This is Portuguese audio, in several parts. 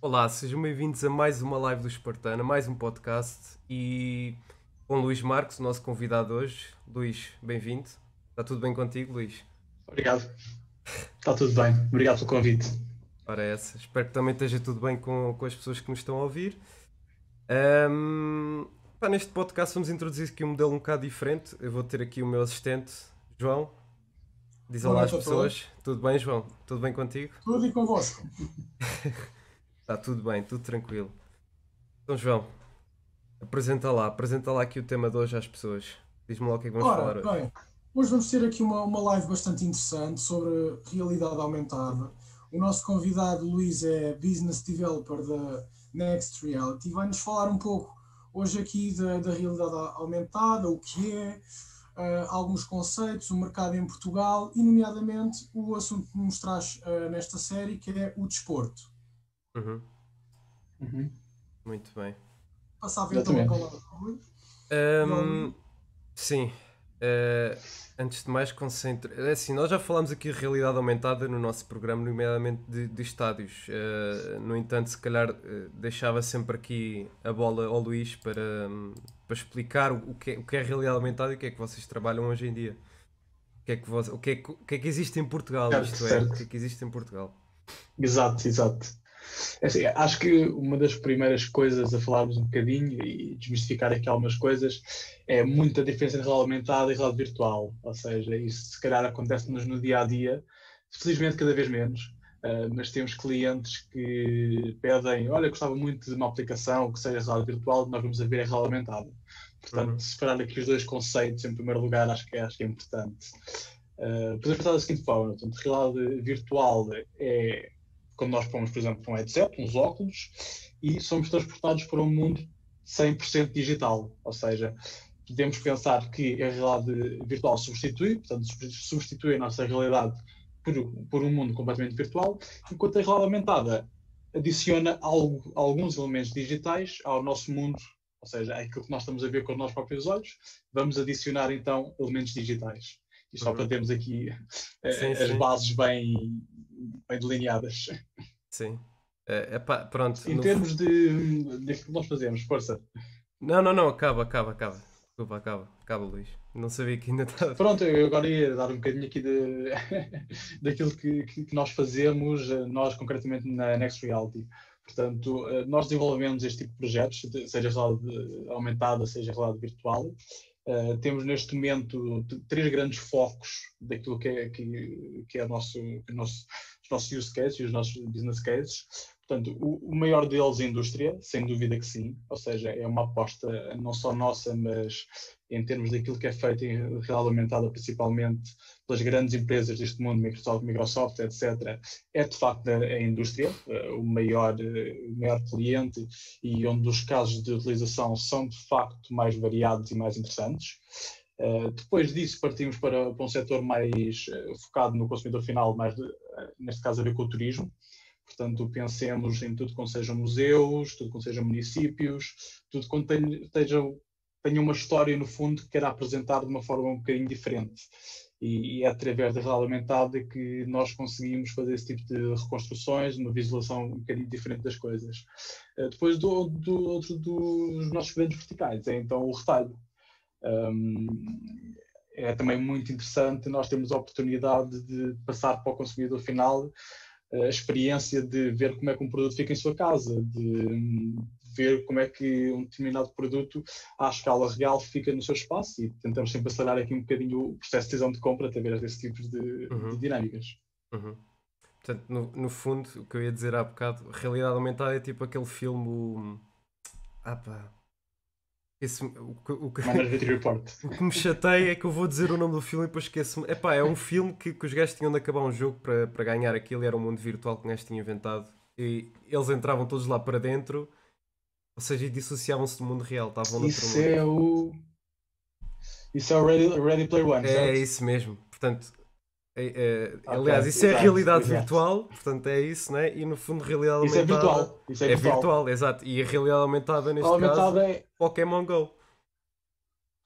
Olá, sejam bem-vindos a mais uma live do Espartana, mais um podcast e com Luís Marcos, o nosso convidado hoje. Luís, bem-vindo. Está tudo bem contigo, Luís? Obrigado. Está tudo bem. Obrigado pelo convite. Ora, essa. Espero que também esteja tudo bem com, com as pessoas que nos estão a ouvir. Um, pá, neste podcast vamos introduzir aqui um modelo um bocado diferente. Eu vou ter aqui o meu assistente, João. Diz olá às pessoas. Tudo bem, João? Tudo bem contigo? Tudo e convosco. Está tudo bem, tudo tranquilo. Então, João, apresenta lá, apresenta lá aqui o tema de hoje às pessoas. Diz-me lá o que é que vamos Ora, falar hoje. bem, hoje vamos ter aqui uma, uma live bastante interessante sobre realidade aumentada. O nosso convidado, Luís, é Business Developer da Next Reality. Vai-nos falar um pouco hoje aqui da, da realidade aumentada, o que é, uh, alguns conceitos, o mercado em Portugal e, nomeadamente, o assunto que nos traz uh, nesta série, que é o desporto. Uhum. Uhum. Muito bem. Passava então a palavra ao Rui. Ahm, sim, eh, antes de mais, concentre. É assim, nós já falámos aqui de realidade aumentada no nosso programa, nomeadamente de, de estádios. Eh, no entanto, se calhar eh, deixava sempre aqui a bola ao Luís para, hum, para explicar o que, é, o que é realidade aumentada e o que é que vocês trabalham hoje em dia. O que é que, o que, é, o que é que existe em Portugal? Certo, Isto é, certo. o que é que existe em Portugal? Exato, exato. É assim, acho que uma das primeiras coisas a falarmos um bocadinho e desmistificar aqui algumas coisas é muita diferença entre realidade aumentada e realidade virtual. Ou seja, isso se calhar acontece-nos no dia a dia, felizmente cada vez menos. Uh, mas temos clientes que pedem, olha, gostava muito de uma aplicação que seja realidade virtual, nós vamos a ver a realidade aumentada. Portanto, Uhum. separar aqui os dois conceitos em primeiro lugar acho que, acho que é importante. Uh, podemos pensar da seguinte forma, portanto, realidade virtual é quando nós pomos, por exemplo, um headset, uns óculos, e somos transportados para um mundo 100% digital. Ou seja, podemos pensar que a realidade virtual substitui, portanto, substitui a nossa realidade por, por um mundo completamente virtual, enquanto a realidade aumentada adiciona algo, alguns elementos digitais ao nosso mundo, ou seja, aquilo que nós estamos a ver com os nossos próprios olhos, vamos adicionar então elementos digitais. Isto só Uhum. para termos aqui eh, Sim, as sim. bases bem, bem delineadas. Sim. Eh, epá, pronto. Em no termos de, de que nós fazemos, força. Não, não, não, acaba, acaba, acaba. Desculpa, acaba, acaba, Luís. Não sabia que ainda estava. Pronto, eu agora ia dar um bocadinho aqui de, daquilo que, que, nós fazemos, eh, nós concretamente na Next Reality. Portanto, eh, nós desenvolvemos este tipo de projetos, de- seja realidade aumentada, seja realidade virtual. Eh, temos neste momento três grandes focos daquilo que é, que, que é nosso, que o nosso- os nossos use cases e os nossos business cases. Portanto, o, o maior deles é a indústria, sem dúvida que sim, ou seja, é uma aposta não só nossa, mas em termos daquilo que é feito em realidade principalmente pelas grandes empresas deste mundo, Microsoft, Microsoft etc., é de facto a, indústria, eh, o maior, eh, o maior cliente e onde os casos de utilização são de facto mais variados e mais interessantes. Uh, depois disso partimos para, para um setor mais focado no consumidor final, mais neste caso a ver com o turismo. Portanto, pensemos em tudo que sejam museus, tudo que sejam municípios, tudo que tenha, tenha, uma história no fundo que queira apresentar de uma forma um bocadinho diferente. E, e é através da realidade aumentada que nós conseguimos fazer esse tipo de reconstruções, uma visualização um bocadinho diferente das coisas. Uh, depois do, do outro dos nossos grandes verticais, é então o retalho. Um, é também muito interessante nós temos a oportunidade de passar para o consumidor final a experiência de ver como é que um produto fica em sua casa, de ver como é que um determinado produto à escala real fica no seu espaço e tentamos sempre acelerar aqui um bocadinho o processo de decisão de compra através desse tipo de, uhum. de dinâmicas. Uhum. Portanto, no, no, fundo, o que eu ia dizer há bocado, realidade aumentada é tipo aquele filme. O... Ah pá. Esse, o, o, o, que me chateia é que eu vou dizer o nome do filme e depois esqueço-me. Epá, é um filme que, que os gajos tinham de acabar um jogo para, para ganhar aquilo e era um mundo virtual que o gajo tinha inventado. E eles entravam todos lá para dentro, ou seja, dissociavam-se do mundo real. Estavam Isso mundo. é o. Isso é o Ready, Ready Player One. É, certo? isso mesmo. Portanto, É, é, Ok, aliás, isso é exato, realidade exato. virtual, portanto é isso, né? E no fundo, realidade Isso é aumentada. virtual. Isso é, É virtual, exato. E a realidade aumentada neste Aumentada caso, é, Pokémon Go.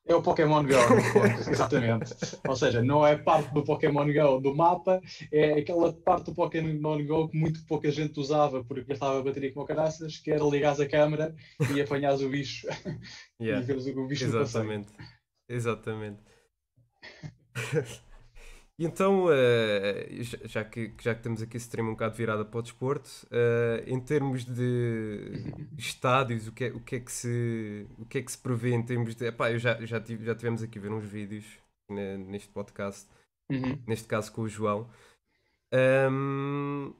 É o Pokémon Go, no fundo, exatamente. Ou seja, não é parte do Pokémon Go do mapa, é aquela parte do Pokémon Go que muito pouca gente usava porque gastava bateria como caraças, que era ligares a câmera e apanhares o bicho e Yeah, veres o bicho exatamente. Exatamente. E então, eh, já, que, já que temos aqui esse stream um bocado virada para o desporto, eh, em termos de estádios, o que é, o que é que se, o que é que se prevê em termos de. Epá, eu já, já, tive, já tivemos aqui a ver uns vídeos ne- neste podcast, Uhum. neste caso com o João. Ahm,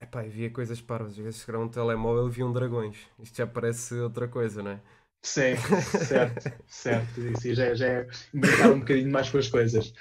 epá, eu via coisas parvas, às vezes chegar um telemóvel e viam dragões. Isto já parece outra coisa, não é? Sim, certo, certo. Isso já, já é brincar um bocadinho mais com as coisas.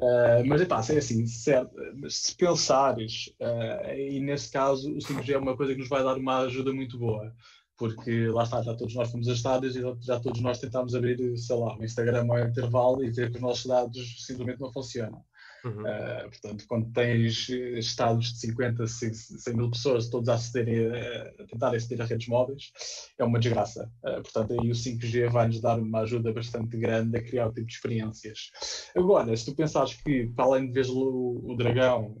Ah, mas epá, é assim, certo, se pensares, ah, e nesse caso o 5G é uma coisa que nos vai dar uma ajuda muito boa, porque lá está, já todos nós fomos a estádios e já todos nós tentámos abrir, sei lá, o Instagram ao intervalo e ver que os nossos dados simplesmente não funcionam. Uhum. Uh, portanto, quando tens eh, estados de 50, 100, 100 mil pessoas todos a, acederem, a, a tentar aceder a redes móveis, é uma desgraça. Uh, portanto, aí o 5G vai-nos dar uma ajuda bastante grande a criar o tipo de experiências. Agora, se tu pensares que, para além de veres o, o dragão,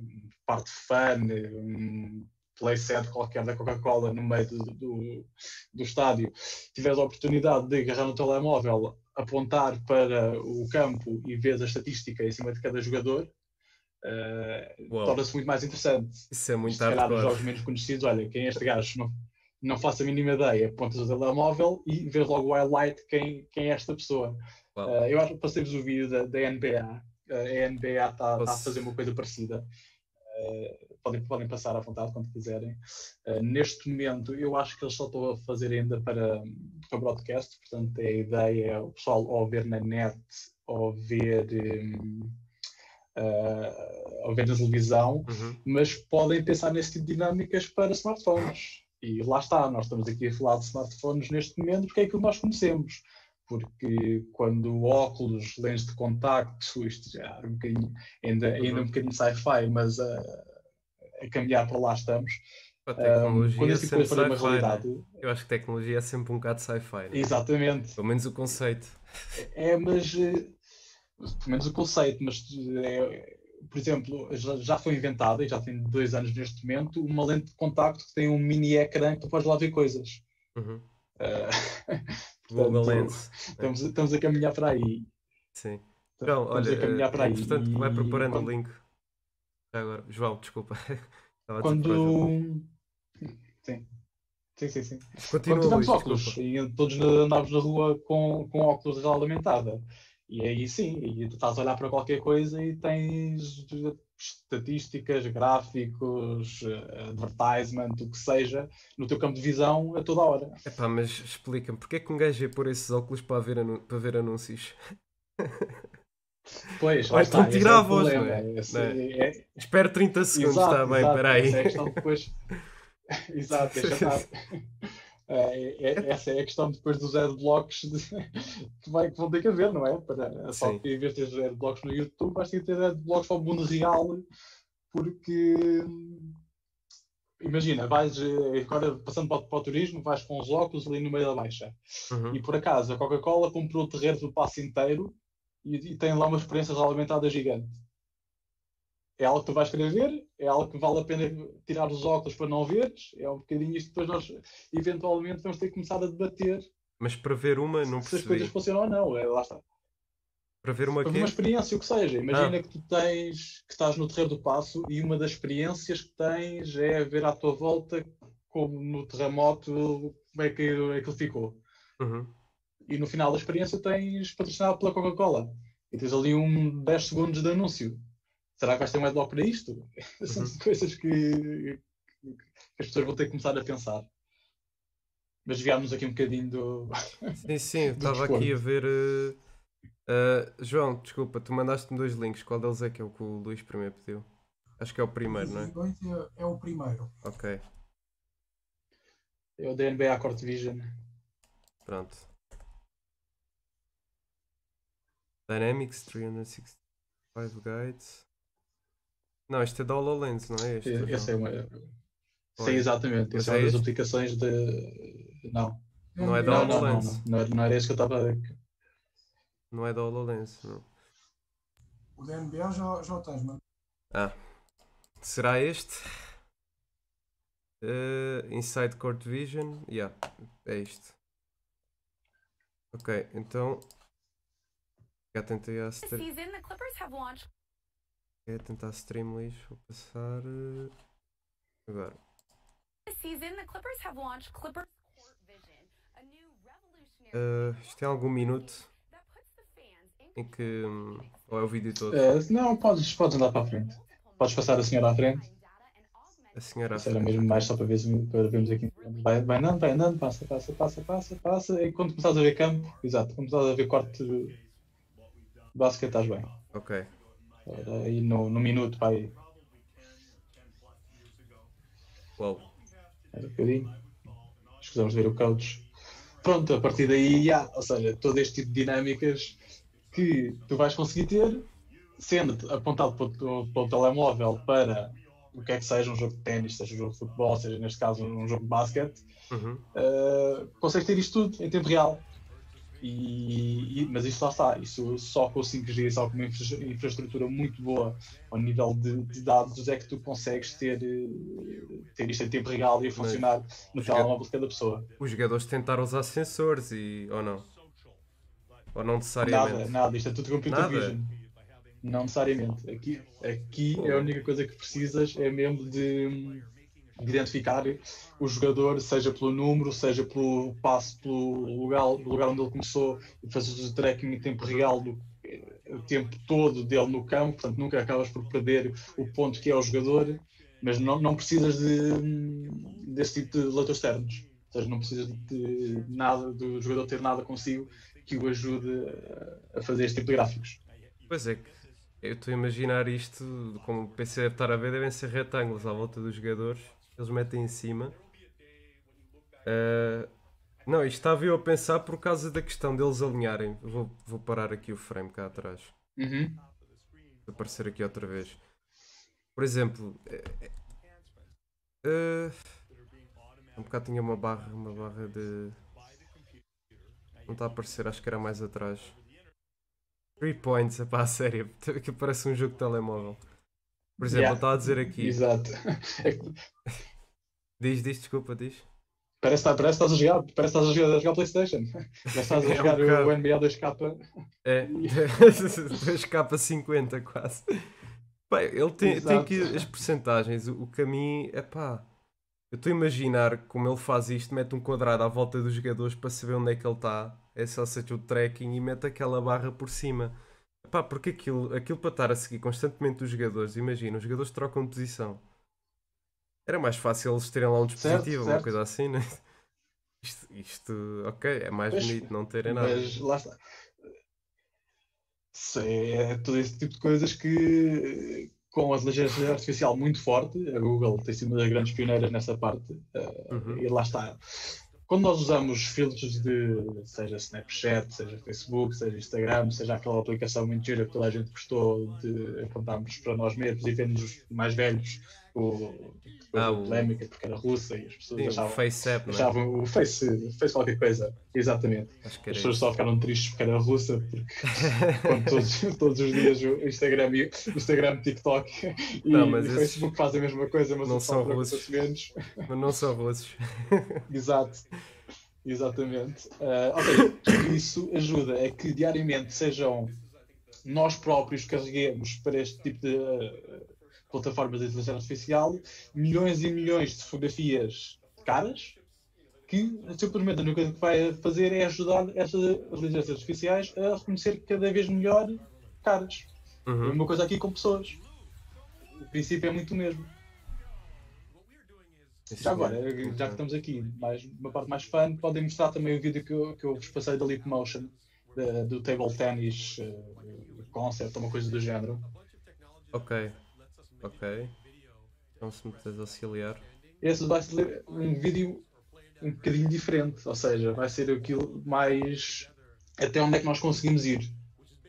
parte fun, um playset qualquer da Coca-Cola no meio do, do, do estádio, tiveres a oportunidade de agarrar no telemóvel, apontar para o campo e ver a estatística em cima de cada jogador, uh, torna-se muito mais interessante. Isso é muito Se calhar nos jogos menos conhecidos, olha, quem é este gajo? Não, não faço a mínima ideia. Apontas o telemóvel e vês logo o highlight quem, quem é esta pessoa. Uh, eu acho que passei-vos o vídeo da, da NBA. Uh, a NBA está tá a fazer uma coisa parecida. Uh, podem, podem passar à vontade quando quiserem. Uh, neste momento, eu acho que eles só estão a fazer ainda para, para broadcast, portanto, a ideia é o pessoal ou ver na net ou ver, um, uh, ou ver na televisão, Uhum. mas podem pensar nesse tipo de dinâmicas para smartphones. E lá está, nós estamos aqui a falar de smartphones neste momento porque é aquilo que nós conhecemos. Porque quando óculos, lentes de contacto, isto já é um bocadinho, ainda, ainda Uhum. um bocadinho sci-fi, mas a, a caminhar para lá estamos. A Um, tecnologia quando é sempre uma sci-fi, né? realidade, Eu acho que tecnologia é sempre um bocado sci-fi. né? exatamente. Pelo menos o conceito. É, mas eh, pelo menos o conceito, mas é, por exemplo, já, já foi inventada e já tem dois anos neste momento uma lente de contacto que tem um mini ecrã que tu podes lá ver coisas. Uhum. Eh, Portanto, Lens. Estamos, estamos a caminhar para aí. Sim. João, Estamos olha, a caminhar para eh, aí. entretanto, vai preparando quando- o link. Já agora. João, desculpa. Estava. Quando. Sim. Sim, sim, sim. Continua, Quando tivemos óculos desculpa. e todos andávamos na rua com, com óculos de realidade aumentada. E aí sim, e tu estás a olhar para qualquer coisa e tens estatísticas, gráficos, eh, advertisement, o que seja, no teu campo de visão a toda hora. Epá, mas explica-me, porque é que um gajo ia pôr esses óculos para ver, para ver anúncios? Pois, Ou então a voz, não é? É? é- Espera 30 segundos, está bem, exato, espera aí. É a depois. exato, deixa estar. É, é- essa é a questão depois dos adblocks de- que, vai, que vão ter que haver, não é? Para, só Sim. que em vez de ter adblocks no YouTube, vais ter que ter adblocks ao mundo real, porque imagina, vais eh, agora passando para, o- para o turismo, vais com os óculos ali no meio da baixa. Uhum. E por acaso a Coca-Cola comprou o terreno do passo inteiro e, e tem lá uma experiência alimentadas gigante. É algo que tu vais querer ver, é algo que vale a pena tirar os óculos para não veres, é um bocadinho isto depois nós eventualmente vamos ter que começar a debater Mas para ver uma, não se as coisas percebi. funcionam ou não. É, lá está. Para ver uma Para uma experiência, o que seja. Imagina Ah. que tu tens, que estás no terreiro do passo e uma das experiências que tens é ver à tua volta como no terremoto como é que aquilo ficou. Uhum. e no final da experiência tens patrocinado pela Coca-Cola e tens ali um 10 segundos de anúncio. Será que vais ter um adblock para isto? São Uhum. coisas que, que as pessoas vão ter que começar a pensar. Mas desviámos aqui um bocadinho do. Sim, sim, do estava desporto. aqui a ver. eh, João, desculpa, tu mandaste-me dois links. Qual deles é que é o que o Luís primeiro pediu? Acho que é o primeiro, não é? É, é o primeiro. Ok, É o da NBA Court Vision. pronto. Dynamics 365 Guides. Não, este é da HoloLens, não é este? Esse é uma. Sim, exatamente. Esse é é uma das este? aplicações de. Não. Não é da Não, não, não, HoloLens. não. Não era- não era esse que eu estava. Não é da HoloLens, não. O da NBA já, já o tens, mano. Ah, será este? Eh, Inside Court Vision, yeah, é este. Ok, então já tentei a This stream, season, the Clippers have launched é tentar streamlist, vou passar eh, agora. Eh, isto tem algum minuto em que hum, ou é o vídeo todo? Eh, não, podes, podes andar para a frente. Podes passar a senhora à frente. A senhora Isso era mesmo mais só para, ver, para vermos aqui. Vai, vai andando, vai andando, passa, passa, passa, passa, passa. E quando começares a ver campo, exato, quando começares a ver corte basquete, estás bem. Ok, Ora, Aí no, no minuto, vai. uau. Era um bocadinho. Escusamos de ver o coach. Pronto, a partir daí, já, ou seja, todo este tipo de dinâmicas que tu vais conseguir ter, sendo apontado para o, para o telemóvel para o que é que seja, um jogo de ténis, seja um jogo de futebol, seja neste caso um jogo de basquete, Uhum. uh, consegues ter isto tudo em tempo real. E, e- mas isso lá está, isso só com o 5G, só com uma infra- infraestrutura muito boa ao nível de, de dados é que tu consegues ter, eh, ter isto em tempo real e a funcionar no os telemóvel de cada pessoa. Os jogadores tentaram usar sensores e ou não? Ou não necessariamente? Nada, nada, isto é tudo computer Nada? vision. Não necessariamente. Aqui, aqui Pô. é a única coisa que precisas é mesmo de identificar o jogador, seja pelo número, seja pelo passo, pelo lugar, lugar onde ele começou, e fazes o tracking em tempo real do o tempo todo dele no campo, portanto nunca acabas por perder o ponto que é o jogador, mas não, não precisas de, desse tipo de leitores externos. Ou seja, não precisas de nada do jogador ter nada consigo que o ajude a- fazer este tipo de gráficos. Pois é eu estou a imaginar isto, como o PC deve estar a ver, devem ser retângulos à volta dos jogadores, eles metem em cima. Ah, não, isto estava eu a pensar por causa da questão deles alinharem. Vou, vou parar aqui o frame cá atrás. Uhum. Aparecer aqui outra vez. Por exemplo, eh, um bocado tinha uma barra, uma barra de. Não está a aparecer, acho que era mais atrás. 3 points, epá, a sério, que parece um jogo de telemóvel. Por exemplo, Yeah. está a dizer aqui. Exato. É Diz, diz, desculpa, diz. parece, que- parece que estás a jogar, parece que estás a jogar, a jogar Playstation. Parece que estás É a um jogar bocado. o NBA 2K. É, 2K50 quase. Bem, ele tem, tem aqui as percentagens. O, o caminho, é pá. Eu estou a imaginar como ele faz isto: mete um quadrado à volta dos jogadores para saber onde é que ele está. É só seja o tracking e mete aquela barra por cima. Epá, porque aquilo, aquilo para estar a seguir constantemente os jogadores, imagina, os jogadores trocam de posição. Era mais fácil eles terem lá um dispositivo, uma certo. coisa assim, né? Isto, isto, ok, é mais Pois, bonito não terem nada. Mas lá está. É todo esse tipo de coisas que, com a inteligência artificial muito forte, a Google tem sido uma das grandes pioneiras nessa parte, eh, Uhum. e lá está. Quando nós usamos filtros de, seja Snapchat, seja Facebook, seja Instagram, seja aquela aplicação muito gira que toda a gente gostou de apontarmos para nós mesmos e vermos os mais velhos, o, Ah, a o- polémica porque era russa e as pessoas Sim, o achavam, FaceApp, não é? achavam o face, face qualquer coisa, exatamente. As pessoas isso. só ficaram tristes porque era russa, porque quando todos, todos os dias o Instagram, e- o Instagram TikTok e Não, mas o esses Facebook fazem a mesma coisa, mas não o são russos. menos. Mas não são russos. Exato. Exatamente. Ah, ok, isso ajuda a que diariamente sejam nós próprios carreguemos para este tipo de ah, plataformas de inteligência artificial milhões e milhões de fotografias caras que simplesmente a única coisa que vai fazer é ajudar estas inteligências artificiais a reconhecer cada vez melhor caras. É Uhum. uma coisa aqui com pessoas. O princípio é muito o mesmo. Já é- agora, já que estamos aqui, mais, uma parte mais fã, podem mostrar também o vídeo que eu, que eu vos passei da Leap Motion, da- do table tennis uh, concept, ou uma coisa do género. Ok. Ok. Então se me puderes auxiliar. Esse vai ser um vídeo um bocadinho diferente, ou seja, vai ser aquilo mais até onde é que nós conseguimos ir.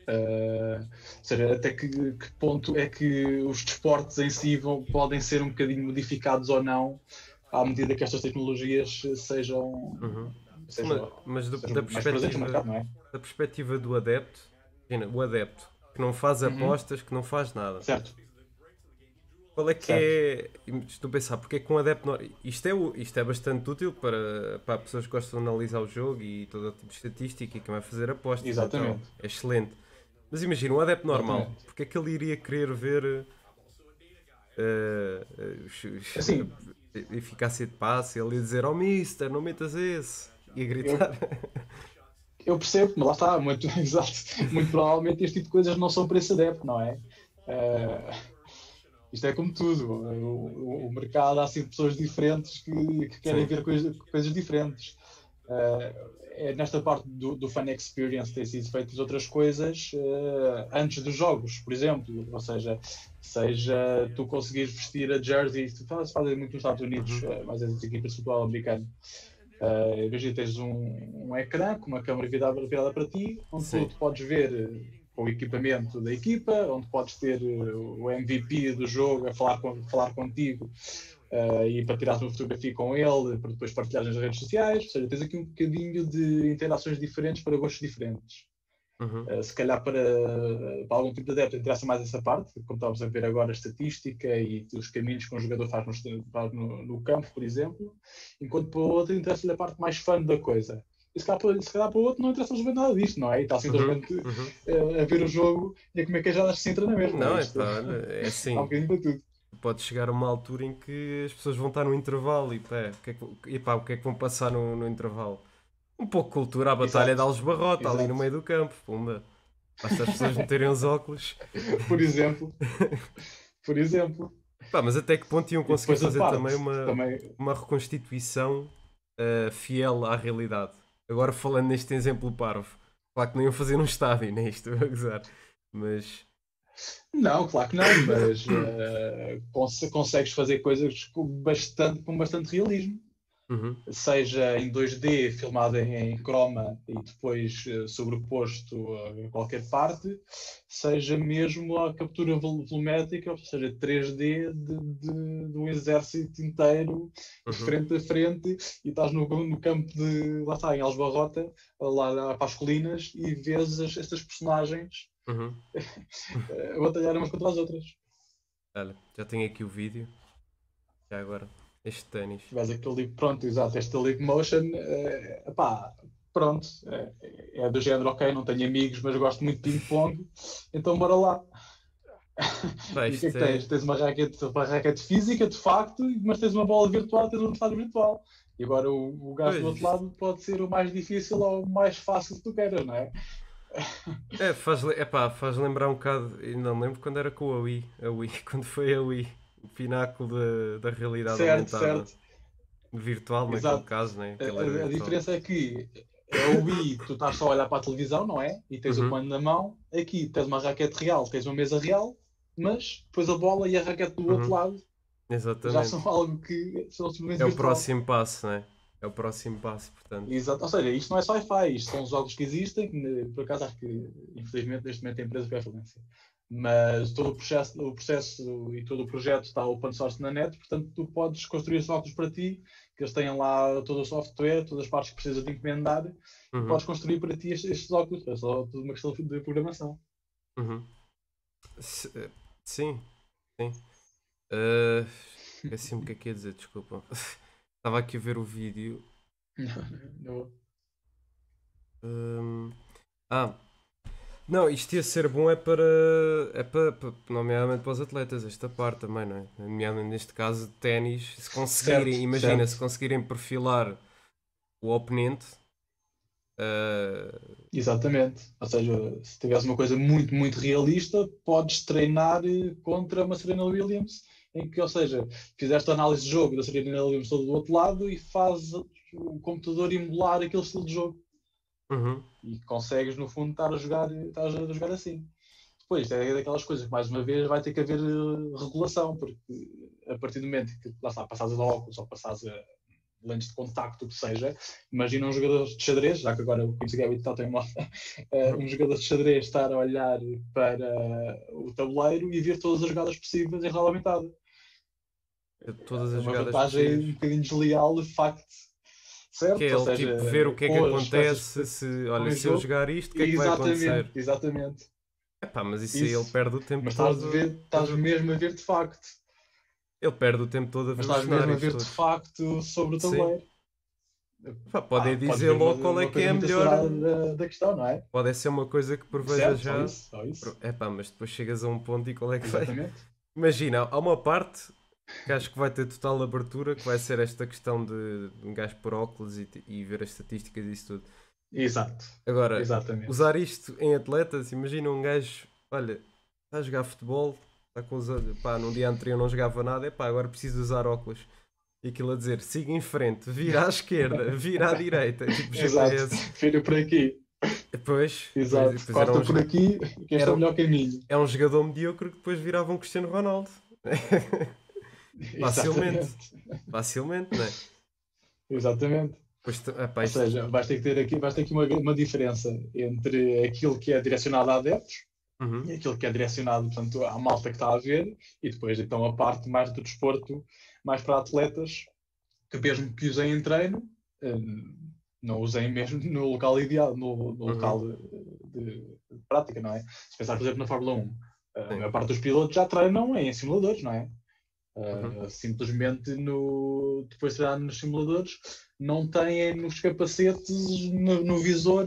Uh, ou seja, até que, que, ponto é que os desportos em si vão, podem ser um bocadinho modificados ou não à medida que estas tecnologias sejam. Uhum. sejam mas, mas do, da, perspectiva, mercado, é? da perspectiva do adepto, o adepto que não faz uhum. apostas, que não faz nada. Certo. Qual é que é. Estou a pensar, porque é que um adepto. Isto é, isto é bastante útil para, para pessoas que gostam de analisar o jogo e todo o tipo de estatística e que vai fazer apostas. Exatamente. Então, é excelente. Mas imagina, um adepto normal, Exatamente. porque é que ele iria querer ver. Uh, assim, eficácia de passe, ele ia dizer: Oh, mister, não metas esse. E a gritar. Eu, eu percebo, mas lá está, muito, exato. Muito provavelmente este tipo de coisas não são para esse adepto, não é? Uh, isto é como tudo. O, o, o, mercado há sempre pessoas diferentes que, que querem ver coisas, coisas diferentes. Uh, é nesta parte do, do fan experience ter sido feitas outras coisas uh, antes dos jogos, por exemplo. Ou seja, seja tu conseguires vestir a jersey, tu fazes, fazes muito nos Estados Unidos, uh, mas as equipas de futebol americano. Uh, imagina, tens um, um ecrã com uma câmera virada, virada para ti, onde Sim. tu podes ver o equipamento da equipa, onde podes ter o MVP do jogo a falar, com, falar contigo uh, e para tirar uma fotografia com ele, para depois partilhar nas redes sociais. Ou seja, tens aqui um bocadinho de interações diferentes para gostos diferentes. Uhum. Uh, se calhar para, para, algum tipo de adepto interessa mais essa parte, como estávamos a ver agora, a estatística e os caminhos que um jogador faz no, no, no campo, por exemplo, enquanto para o outro interessa-lhe a parte mais fã da coisa. E se calhar, para, se calhar para o outro não interessa ver nada disto, não é? E está simplesmente uhum, uhum. A, a, ver o jogo e a comer queijadas que se entra na mesma. Não, é, pá, é assim. Há um bocadinho para tudo pode chegar a uma altura em que as pessoas vão estar no intervalo e pá, o que é que, pá, o que, é que vão passar no, no intervalo? Um pouco de cultura, a batalha Exato. de Alves Barrota Exato. ali no meio do campo, pumba. Basta as pessoas meterem os óculos. Por exemplo. Por exemplo. Pá, mas até que ponto iam conseguir fazer também uma, também... uma reconstituição uh, fiel à realidade? Agora falando neste exemplo parvo. Claro que não iam fazer num estádio, nem isto a gozar. Mas não, claro que não, mas uh, cons consegues fazer coisas com bastante, com bastante realismo. Uhum. Seja em 2D, filmado em, croma e depois uh, sobreposto a qualquer parte, seja mesmo a captura volumétrica, ou seja, 3D de, de, de um exército inteiro, uhum. frente a frente, e estás no, no campo de, lá está, em Alsbarrota, lá, lá para as colinas, e vês as, estas personagens uhum. a batalhar umas contra as outras. Olha, já tenho aqui o vídeo. Já agora, este ténis. Vais aquele pronto, exato, este League Motion, é, pá, pronto, é, é, do género, ok, não tenho amigos, mas gosto muito de ping-pong, então bora lá. Pá, e o que é que tens? Tens uma raquete, uma raquete física, de facto, mas tens uma bola virtual, tens um adversário virtual. E agora o, o gajo do outro lado pode ser o mais difícil ou o mais fácil que tu queiras, não é? É, faz, epá, faz lembrar um bocado, e não lembro quando era com a Wii, a Wii, quando foi a Wii, o pináculo da, da realidade certo, aumentada. Certo. Virtual, naquele caso, né? A, a, diferença é que a Wii, tu estás só a olhar para a televisão, não é? E tens uhum. o comando na mão, aqui tens uma raquete real, tens uma mesa real, mas depois a bola e a raquete do uhum. outro lado Exatamente. já são algo que são É virtual. o próximo passo, não é? É o próximo passo, portanto. Exato, ou seja, isto não é sci-fi, isto são jogos que existem, que por acaso acho que, infelizmente, neste momento a empresa foi a falência. Mas todo o processo, o processo e todo o projeto está open source na net, portanto, tu podes construir os óculos para ti, que eles tenham lá todo o software, todas as partes que precisas de encomendar, uhum. podes construir para ti estes, óculos. É só tudo uma questão de programação. Uhum. Sim, sim. Uh, assim o que é que ia dizer, desculpa. Estava aqui a ver o vídeo. Não, Um, ah, não, isto ia ser bom é para, é para, para, nomeadamente para os atletas, esta parte também, não é? Nomeadamente neste caso de ténis, se conseguirem, certo, imagina, certo. se conseguirem perfilar o oponente. Uh... Exatamente, ou seja, se tivesse uma coisa muito, muito realista, podes treinar contra uma Serena Williams em que, ou seja, fizeste a análise de jogo da Serena Williams todo do outro lado e faz o computador emular aquele estilo de jogo. Uhum. E consegues, no fundo, estar a jogar, estar a jogar assim. Depois, é daquelas coisas que, mais uma vez, vai ter que haver eh, regulação, porque a partir do momento que, lá está, passares a óculos ou passares a, lentes de contacto, o que seja. Imagina um jogador de xadrez, já que agora o Queen's Gambit está em moda, eh, um jogador de xadrez estar a olhar para o tabuleiro e ver todas as jogadas possíveis em realidade aumentada. Todas as uma jogadas vantagem possíveis. um bocadinho desleal de facto. Certo? Que é ele seja, tipo, ver o que é que acontece, se, olha, se eu jogar isto, o que é que vai acontecer? Exatamente, exatamente. Epá, mas isso, aí Isso. ele perde o tempo Mas estás, todo. a ver, estás mesmo a ver de facto. Ele perde o tempo todo a ver Mas estás mesmo a ver de facto sobre o tabuleiro. Pá, podem Ah, pode dizer ver logo qual é que é a melhor. Da, da questão, não é? Pode ser uma coisa que preveja Certo, já. só isso, só isso. É pá, mas depois chegas a um ponto e qual é que vai? Exatamente. Imagina, há uma parte que acho que vai ter total abertura, que vai ser esta questão de um gajo por óculos e, e ver as estatísticas e isso tudo. Exato, Agora, exatamente. usar isto em atletas, imagina um gajo, olha, está a jogar futebol, está com os pá, num dia anterior não jogava nada, é pá, agora preciso usar óculos. E aquilo a dizer, siga em frente, vira à esquerda, vira à direita. Tipo, Exato. Filho por aqui. Depois, Exato. depois Corta um, por aqui, que este é era o um- melhor caminho. é um jogador medíocre que depois virava um Cristiano Ronaldo. Facilmente. Facilmente, não é? Exatamente. Pois, Ou seja, vais ter que ter aqui, vais ter aqui uma, uma diferença entre aquilo que é direcionado a adeptos Uhum, e aquilo que é direcionado portanto, à malta que está a ver, e depois então a parte mais do desporto, mais para atletas, que mesmo que usem em treino, eh, não usem mesmo no local ideal, no, no Uhum. local de, de- prática, não é? Se pensar, por exemplo, na Fórmula 1, a Sim. maior parte dos pilotos já treinam em simuladores, não é? Uhum. simplesmente no, depois de treinar nos simuladores não têm nos capacetes, no, no visor,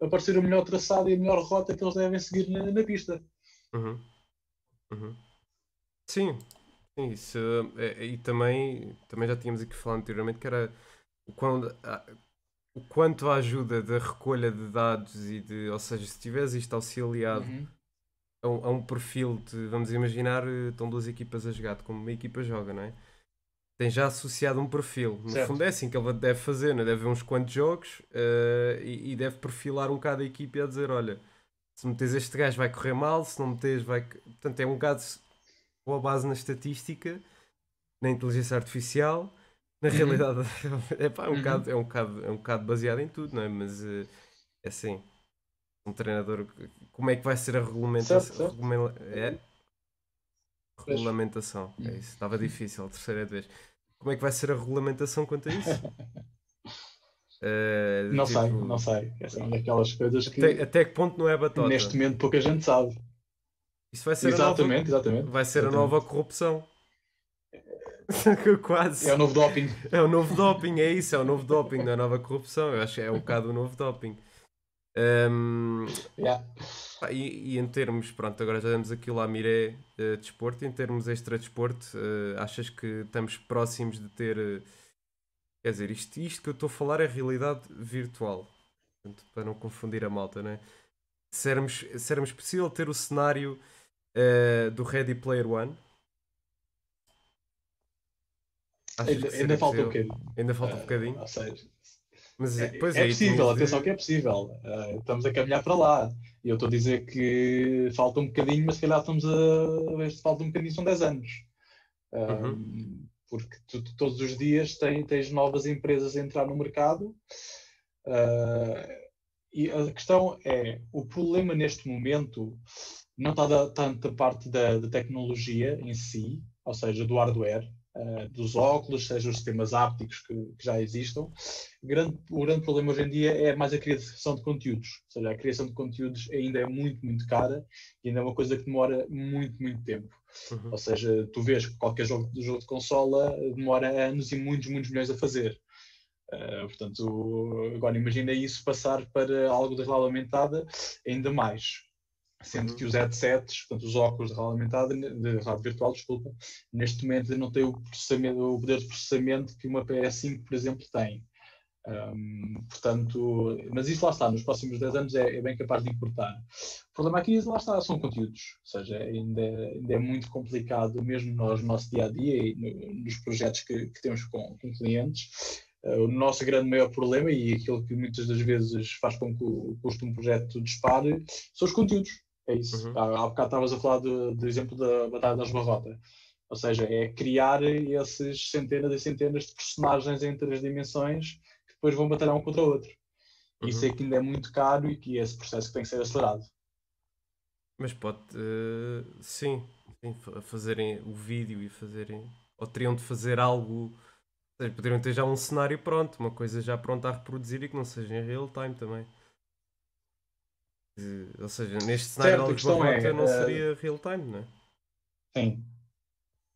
aparecer o melhor traçado e a melhor rota que eles devem seguir na, na pista. uhum, uhum. Sim, isso, é- e também, também já tínhamos aqui falado anteriormente que era o, quando, a- o quanto a ajuda da recolha de dados e de, ou seja, se tiveres isto auxiliado Uhum. A um, a um perfil de, vamos imaginar, eh, estão duas equipas a jogar, como uma equipa joga, não é? Tem já associado um perfil. No Certo. fundo é assim que ele deve fazer, não é? deve ver uns quantos jogos eh, e, e deve perfilar um bocado a equipa e a dizer, olha, se metes este gajo vai correr mal, se não metes vai... Portanto, é um bocado com a base na estatística, na inteligência artificial, na Uhum. realidade é, pá, é, um Uhum. bocado, é, um bocado, é um bocado baseado em tudo, não é? Mas eh, é assim, um treinador, como é que vai ser a regulamentação? Certo, certo. Regula- é? Regulamentação, é isso, estava difícil, a terceira vez. Como é que vai ser a regulamentação quanto a isso? Eh, Não sei, tipo, não sei. Essa é uma daquelas coisas que Até, até que ponto não é batota? neste momento pouca gente sabe. Isso vai ser a nova, Exatamente, exatamente. vai ser a Exatamente. nova corrupção. Quase. É o novo doping. É o novo doping, é isso, é o novo doping, não é a nova corrupção. Eu acho que é um bocado o novo doping. Ahm, Yeah. e, e em termos, pronto, agora já demos aquilo à Miré eh, desporto, em termos extra-desporto, eh, achas que estamos próximos de ter. eh, quer dizer, isto, isto que eu estou a falar é realidade virtual, Portanto, para não confundir a malta, não é? Se éramos, se éramos possível ter o cenário eh, do Ready Player One. Ainda, ainda falta um possível? bocadinho. Ainda falta um Ah, bocadinho. Ou seja, Mas é, depois é aí possível, atenção que é possível. Ah, estamos a caminhar para lá. E eu estou a dizer que falta um bocadinho, mas se calhar estamos a ver se falta um bocadinho, são 10 anos. Ah, Uhum. Porque tu, tu todos os dias tens, tens novas empresas a entrar no mercado. Ah, e a questão é, o problema neste momento não está da, tanto da parte da, da tecnologia em si, ou seja, do hardware, ah, dos óculos, seja os sistemas ápticos que, que já existam. O grande, o grande problema hoje em dia é mais a criação de conteúdos, ou seja, a criação de conteúdos ainda é muito, muito cara e ainda é uma coisa que demora muito, muito tempo. Uhum. Ou seja, tu vês que qualquer jogo, jogo de consola demora anos e muitos, muitos milhões a fazer. Uh, portanto, agora imagina isso passar para algo de realidade aumentada ainda mais. Sendo que os headsets, portanto, os óculos de realidade aumentada, de realidade virtual, desculpa, neste momento não têm o, o poder de processamento que uma PS5, por exemplo, tem. Um, portanto, mas isso lá está, nos próximos 10 anos é, é bem capaz de importar. O problema aqui, lá está, são conteúdos, ou seja, ainda, é- ainda é muito complicado, mesmo nós, no nosso dia a dia e no- nos projetos que, que temos com, com clientes. eh, o nosso grande maior problema e aquilo que muitas das vezes faz com que o custo de um projeto dispare são os conteúdos. É isso. Uhum. Há, há bocado estavas a falar do, do exemplo da Batalha das Barrota. Ou seja, é criar esses centenas e centenas de personagens em três dimensões que depois vão batalhar um contra o outro. Isso Uhum. é que ainda é muito caro e que esse processo tem que ser acelerado. Mas pode, eh, sim, sim, fa- fazerem o vídeo e fazerem. Ou teriam de fazer algo. ou seja, Poderiam ter já um cenário pronto, uma coisa já pronta a reproduzir e que não seja em real time também. Ou seja, neste cenário Certo, a questão é, não eh, seria real time, não é? Sim.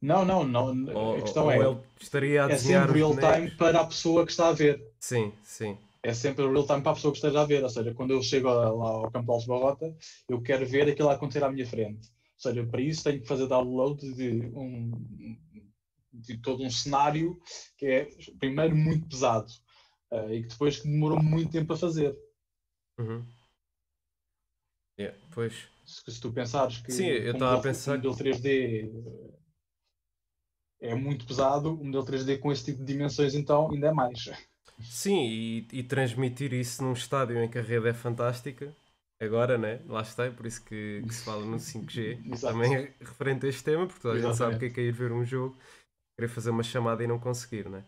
Não, não, não. Ou, a questão é, ele estaria a é sempre os real time bonecos. para a pessoa que está a ver. Sim, sim. É sempre real time para a pessoa que esteja a ver. Ou seja, quando eu chego lá ao Campo de Alves eu quero ver aquilo a acontecer à minha frente. Ou seja, para isso tenho que fazer download de, um, de todo um cenário que é, primeiro, muito pesado eh, e que depois demorou muito tempo a fazer. Uhum. Yeah, pois. Se, se tu pensares que Sim, eu um estava a modelo- pensar um modelo 3D é muito pesado, o modelo 3D com esse tipo de dimensões então ainda é mais. Sim, e, e transmitir isso num estádio em que a rede é fantástica, agora, né? Lá está, é por isso que, que se fala no 5G. Exato. Também é referente a este tema, porque toda a gente sabe o que é que é ir ver um jogo, querer fazer uma chamada e não conseguir, né?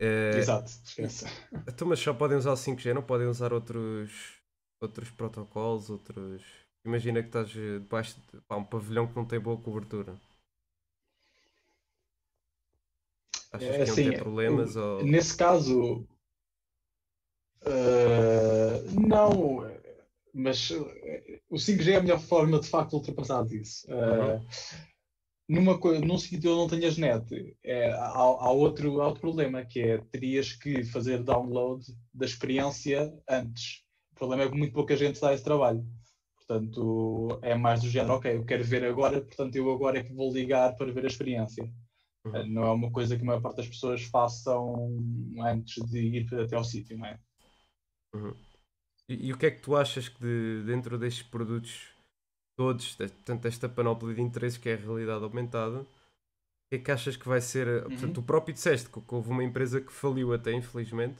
Eh, Exato, esquece. então, mas só podem usar o 5G, não podem usar outros, outros protocolos, outros. Imagina que estás debaixo de pá, um pavilhão que não tem boa cobertura. Achas É que assim, ter problemas? Ou... Nesse caso, eh, não, mas eh, o 5G é a melhor forma de facto de ultrapassar isso. Eh, numa, co- num sítio onde não tenhas net, é, há, há outro, há outro problema, que é terias que fazer download da experiência antes. O problema é que muito pouca gente dá esse trabalho. Portanto, é mais do género, ok, eu quero ver agora, portanto eu agora é que vou ligar para ver a experiência. Uhum. Não é uma coisa que a maior parte das pessoas façam antes de ir até ao sítio, não é? Uhum. E, e o que é que tu achas que de- dentro destes produtos todos, tanto esta panóplia de interesses que é a realidade aumentada, o que é que achas que vai ser? eh, Portanto, tu próprio disseste que, que houve uma empresa que faliu até, infelizmente,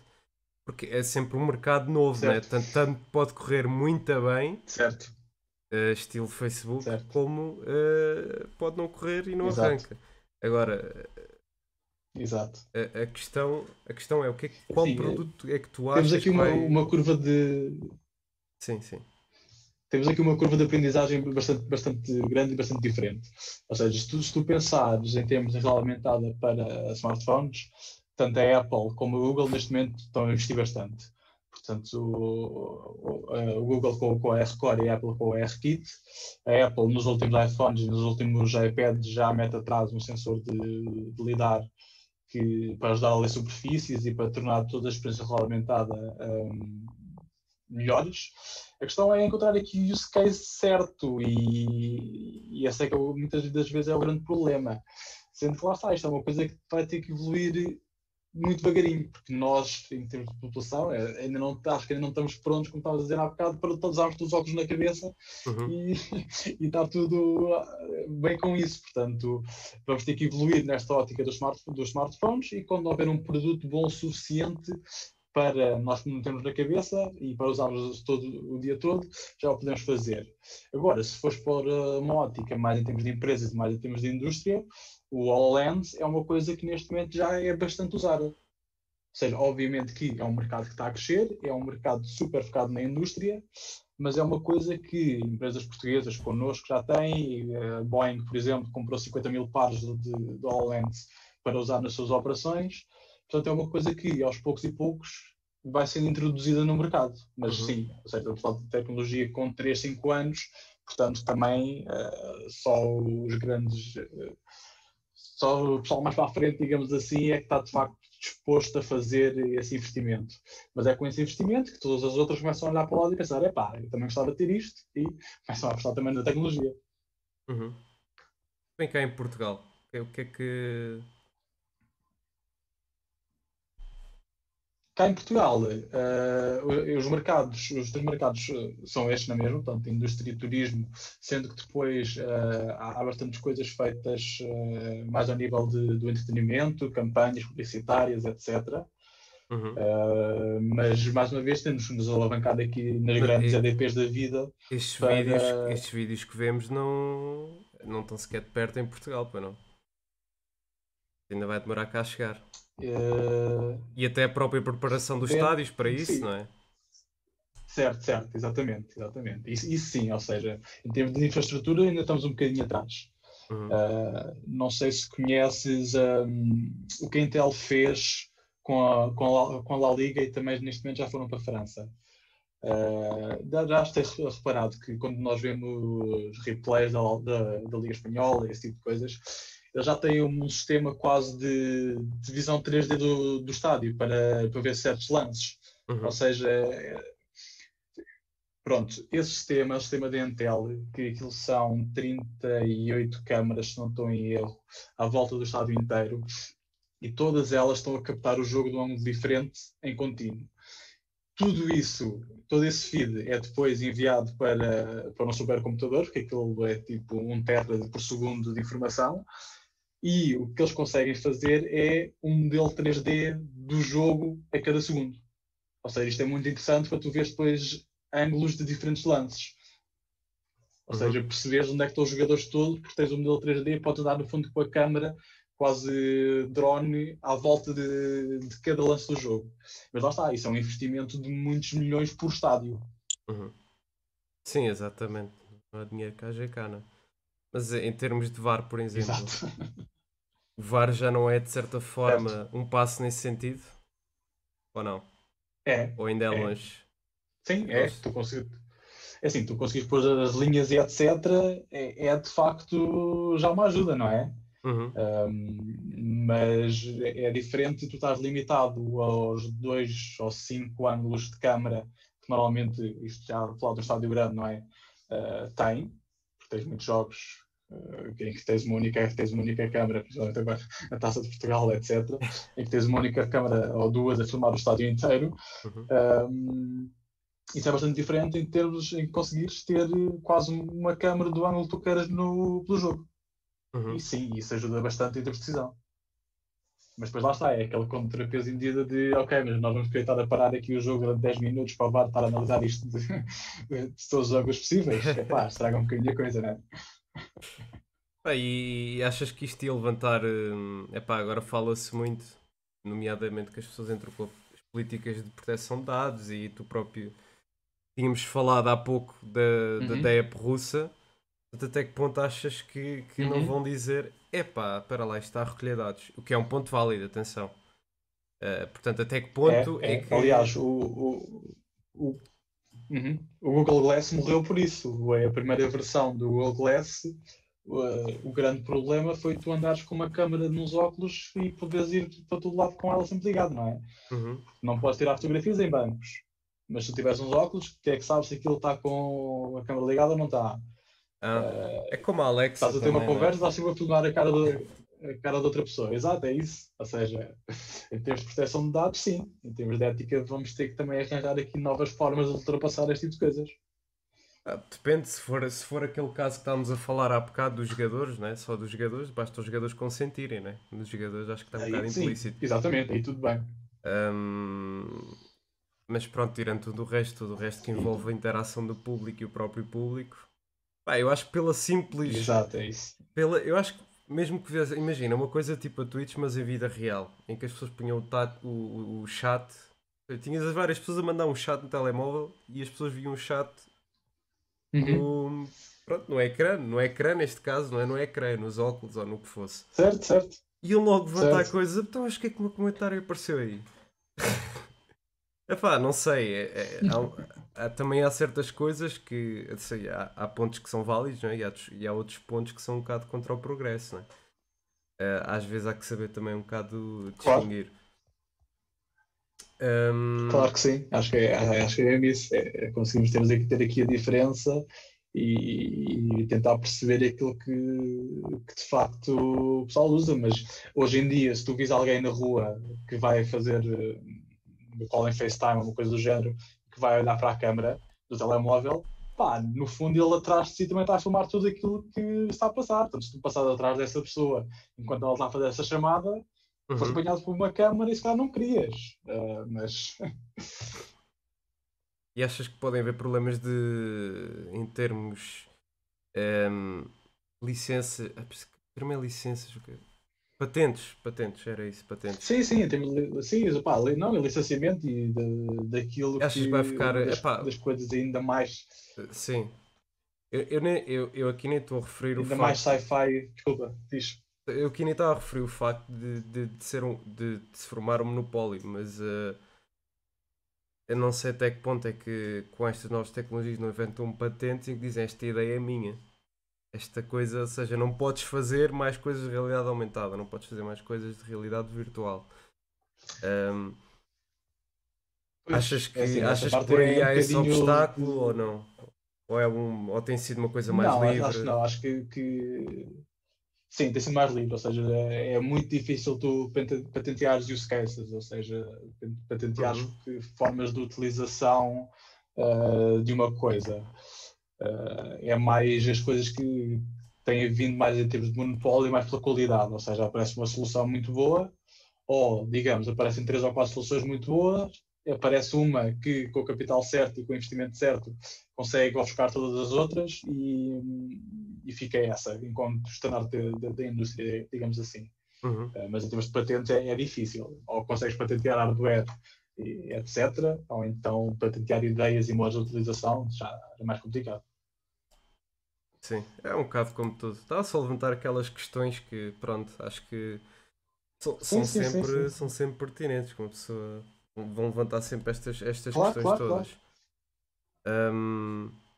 porque é sempre um mercado novo, né? Certo. tanto, tanto pode correr muito bem, Certo. eh, estilo Facebook, Certo. como eh, pode não correr e não Exato. arranca. Agora, Exato. a, a questão, a questão é o que é que- qual Sim, produto é que tu achas Temos aqui uma, vai... uma curva de. Sim, sim. Temos aqui uma curva de aprendizagem bastante, bastante grande e bastante diferente. Ou seja, se tu, se tu pensares em termos de realidade aumentada para smartphones, tanto a Apple como a Google neste momento estão a investir bastante. Portanto, o, o- eh, o Google com, com a R-Core e a Apple com a R-Kit. A Apple nos últimos iPhones e nos últimos iPads já mete atrás um sensor de, de lidar que, para ajudar a ler superfícies e para tornar toda a experiência regulamentada hum, melhores. A questão é encontrar aqui o use case certo e, e esse é que eu- muitas das vezes é o grande problema. Sendo que lá está, isto é uma coisa que vai ter que evoluir muito devagarinho, porque nós, em termos de população, é- ainda não, acho que ainda não estamos prontos, como estavas a dizer há bocado, para todos usarmos todos os óculos na cabeça Uhum. e, e está tudo ah, bem com isso. Portanto, vamos ter que evoluir nesta ótica dos, smart, dos smartphones e quando houver um produto bom o suficiente para nós metermos na cabeça e para usarmos todo, o dia todo, já o podemos fazer. Agora, se fores por uma ótica mais em termos de empresas e mais em termos de indústria, o HoloLens é uma coisa que neste momento já é bastante usada. Ou seja, obviamente que é um mercado que está a crescer, é um mercado super focado na indústria, mas é uma coisa que empresas portuguesas connosco já têm. e, A Boeing, por exemplo, comprou 50 mil pares de, de para usar nas suas operações. Portanto, é uma coisa que aos poucos e poucos vai sendo introduzida no mercado. Mas Uhum. sim, ou seja, estamos de tecnologia com 3, 5 anos, portanto, também eh, só os grandes. eh, só o pessoal mais para a frente, digamos assim, é que está de facto disposto a fazer esse investimento. Mas é com esse investimento que todas as outras começam a olhar para o lado e pensar: epá, eu também gostava de ter isto, e começam a apostar também na tecnologia. Uhum. Vem cá em Portugal. O que é que. Cá em Portugal, eh, os mercados, os três mercados eh, são estes na mesma, portanto, indústria e turismo, sendo que depois eh, há, há bastantes coisas feitas eh, mais ao nível de- do entretenimento, campanhas publicitárias, etc. Uhum. Eh, mas, mais uma vez, temos nos alavancar aqui nas Mas grandes e- EDPs da vida. Estes, para- vídeos, estes vídeos que vemos não. não estão sequer de perto em Portugal, para não. Ainda vai demorar cá a chegar. Eh, E até a própria preparação dos É, estádios para isso, sim. não é? certo, certo, exatamente, exatamente. Isso, isso sim, ou seja, em termos de infraestrutura ainda estamos um bocadinho atrás. Uhum. Uh, não sei se conheces um, o que a Intel fez com a, com, a, com a La Liga e também neste momento já foram para a França. Uh, já ter reparado que quando nós vemos replays da, da, da Liga Espanhola esse tipo de coisas, eles já têm um sistema quase de, de visão 3D do, do estádio para, para ver certos lances. Uhum. Ou seja, é- pronto, esse sistema, o sistema da Intel, que aquilo são 38 câmaras, se não estou em erro, à volta do estádio inteiro, e todas elas estão a captar o jogo de um ângulo diferente em contínuo. Tudo isso, todo esse feed é depois enviado para, para um supercomputador, porque aquilo é tipo um tera por segundo de informação, e o que eles conseguem fazer é um modelo 3D do jogo a cada segundo. Ou seja, isto é muito interessante para tu veres depois ângulos de diferentes lances. Ou Uhum. seja, perceberes onde é que estão os jogadores todos, porque tens um modelo 3D, podes andar no fundo com a câmera, quase drone, à volta de, de cada lance do jogo. Mas lá está, isso é um investimento de muitos milhões por estádio. Uhum. Sim, exatamente. Não há dinheiro cá, já cá, não é? Mas em termos de VAR, por exemplo, Exato. o VAR já não é de certa forma um passo nesse sentido? Ou não? É, Ou ainda é É. longe? sim, é. Tu consegues, é assim, tu consegues pôr as linhas e etc. É, é de facto já uma ajuda, não é? Uhum. Um, mas é diferente, tu estás limitado aos dois ou cinco ângulos de câmara que normalmente, isto já falar do estádio grande, não é? Uh, tem, porque tens muitos jogos em que tens uma única, tens uma única câmara, principalmente agora na Taça de Portugal, etc., em que tens uma única câmara ou duas a filmar o estádio inteiro. Uhum. Um, isso é bastante diferente em termos em conseguires ter quase uma câmara do ângulo que tu queiras no, pelo jogo. Uhum. E sim, isso ajuda bastante em termos de decisão. Mas depois lá está, é aquele contrapeso em medida de ok, mas nós vamos querer estar a parar aqui o jogo durante 10 minutos para o VAR estar a analisar isto de, de todos os ângulos possíveis. Epá, estraga um bocadinho a coisa, não é? Pá, e achas que isto ia levantar. hum, Epá, agora fala-se muito, nomeadamente que as pessoas entram com as políticas de proteção de dados e tu próprio. Tínhamos falado há pouco da, da Uhum. DEP russa. Portanto, Até que ponto achas que, que não Uhum. vão dizer epá, para lá, isto está a recolher dados? O que é um ponto válido, atenção. Uh, portanto, até que ponto é, É, é. que. Aliás, o, o, o, uhum. o Google Glass morreu por isso. É a primeira versão do Google Glass. O, o grande problema foi tu andares com uma câmera nos óculos e poderes ir para todo lado com ela sempre ligado, não é? Uhum. Não podes tirar fotografias em bancos. Mas se tu tiveres uns óculos, quem é que sabe se aquilo está com a câmera ligada ou não está? Ah, é como a Alexa. Estás a ter uma também, não é? conversa, estás sempre a filmar a cara, de, a cara de outra pessoa. Exato, é isso. Ou seja, em termos de proteção de dados, sim. Em termos de ética, vamos ter que também arranjar aqui novas formas de ultrapassar este tipo de coisas. Ah, depende, se for, se for aquele caso que estávamos a falar há bocado dos jogadores, né? só dos jogadores, basta os jogadores consentirem, né? Dos jogadores acho que está um bocado Aí, sim, implícito. exatamente, aí tudo bem. Ahm, mas pronto, tirando tudo o resto, tudo o resto que envolve a interação do público e o próprio público, pá, eu acho que pela simples. Exato, é isso. Pela, eu acho que mesmo que vês- imagina uma coisa tipo a Twitch, mas em vida real, em que as pessoas punham o, tat- o, o- o chat, tinhas as várias pessoas a mandar um chat no telemóvel e as pessoas viam o chat Uhum. no, pronto, no ecrã, no ecrã neste caso, não é no ecrã, nos óculos ou no que fosse. Certo, certo. Iam logo levantar Certo. coisas, então acho que é que o meu comentário apareceu aí. Epá, não sei, é- é- há um- há- também há certas coisas que, sei, há, há pontos que são válidos não é? e, há, outros- e há outros pontos que são um bocado contra o progresso. Não é? Eh, às vezes há que saber também um bocado Claro. distinguir. Ahm, Claro que sim, acho que é, acho que é isso. É, é conseguimos ter, aqui- ter aqui a diferença e, e tentar perceber aquilo que, que de facto o pessoal usa. Mas hoje em dia, se tu vis alguém na rua que vai fazer um call em FaceTime, uma coisa do género, que vai olhar para a câmera do telemóvel, pá, no fundo ele atrás de si também está a filmar tudo aquilo que está a passar. Portanto, se tu passares atrás dessa pessoa enquanto ela está a fazer essa chamada, foste uhum. apanhado por uma câmara e se calhar não querias. Ah, mas E achas que podem haver problemas de em termos ehm, licença. ah, Primeiro licenças. o quê? Patentes, patentes, era isso, patentes. Sim, sim, temos, sim, pá, não, licenciamento e da- daquilo Achas que que vai ficar, das, epá. das coisas ainda mais, Sim. Eu, eu, nem- eu, eu aqui nem estou a referir o ainda facto. mais sci-fi, desculpa, diz. Eu aqui nem estava a referir o facto de, de, de ser um, de, de se formar um monopólio, mas eh, eu não sei até que ponto é que com estas novas tecnologias não inventam patentes em que dizem esta ideia é minha. Esta coisa, ou seja, não podes fazer mais coisas de realidade aumentada, não podes fazer mais coisas de realidade virtual. Pois, achas que, é assim, achas que por aí é um há esse bocadinho- obstáculo ou não? Ou, é um, ou tem sido uma coisa mais não, livre? acho não, acho que, que- sim, tem sido mais livre, ou seja, é, é muito difícil tu pate- patenteares use cases, ou seja, patenteares Uhum. formas de utilização ah, de uma coisa. Ah, é mais as coisas que têm vindo mais em termos de monopólio, mais pela qualidade, ou seja, aparece uma solução muito boa, ou, digamos, aparecem três ou quatro soluções muito boas, aparece uma que, com o capital certo e com o investimento certo, consegue ofuscar todas as outras e, e fica essa, enquanto standard da, da indústria, digamos assim. Uhum. Uh, mas em termos de patentes é, é difícil. Ou consegues patentear hardware, e etc., ou então patentear ideias e modos de utilização, já é mais complicado. Sim, é um bocado como tudo. Estava só a levantar aquelas questões que, pronto, acho que são, são sim, sim, sempre, sim. são sempre pertinentes, como pessoa vão levantar sempre estas, estas Claro, questões claro, todas.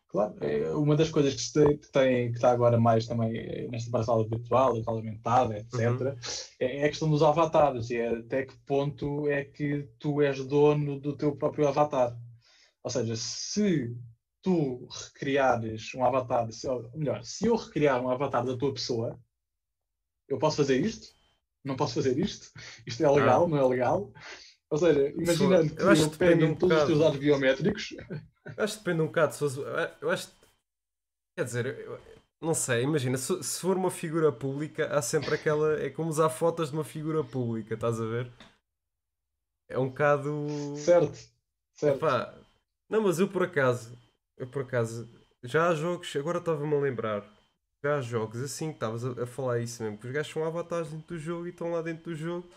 Claro, é uma das coisas que, se tem, que, tem, que está agora mais também eh, nesta parcela virtual, virtual aumentada, etc., Uhum. é, é a questão dos avatares e é até que ponto é que tu és dono do teu próprio avatar. Ou seja, se tu recriares um avatar, ou melhor, se eu recriar um avatar da tua pessoa, eu posso fazer isto? Não posso fazer isto? Isto é legal? Não é legal? Ou seja, imaginando que eu acho que um todos os bocado. teus dados biométricos, eu acho que depende um bocado. Se fosse- eu acho quer dizer, eu- não sei, imagina, se, se for uma figura pública, há sempre aquela. É como usar fotos de uma figura pública, estás a ver? É um bocado. certo, certo. Epá, não, mas eu por acaso, eu por acaso, já há jogos, agora estava-me a lembrar, já há jogos assim que estavas a, a falar isso mesmo, que os gajos são avatares dentro do jogo e estão lá dentro do jogo.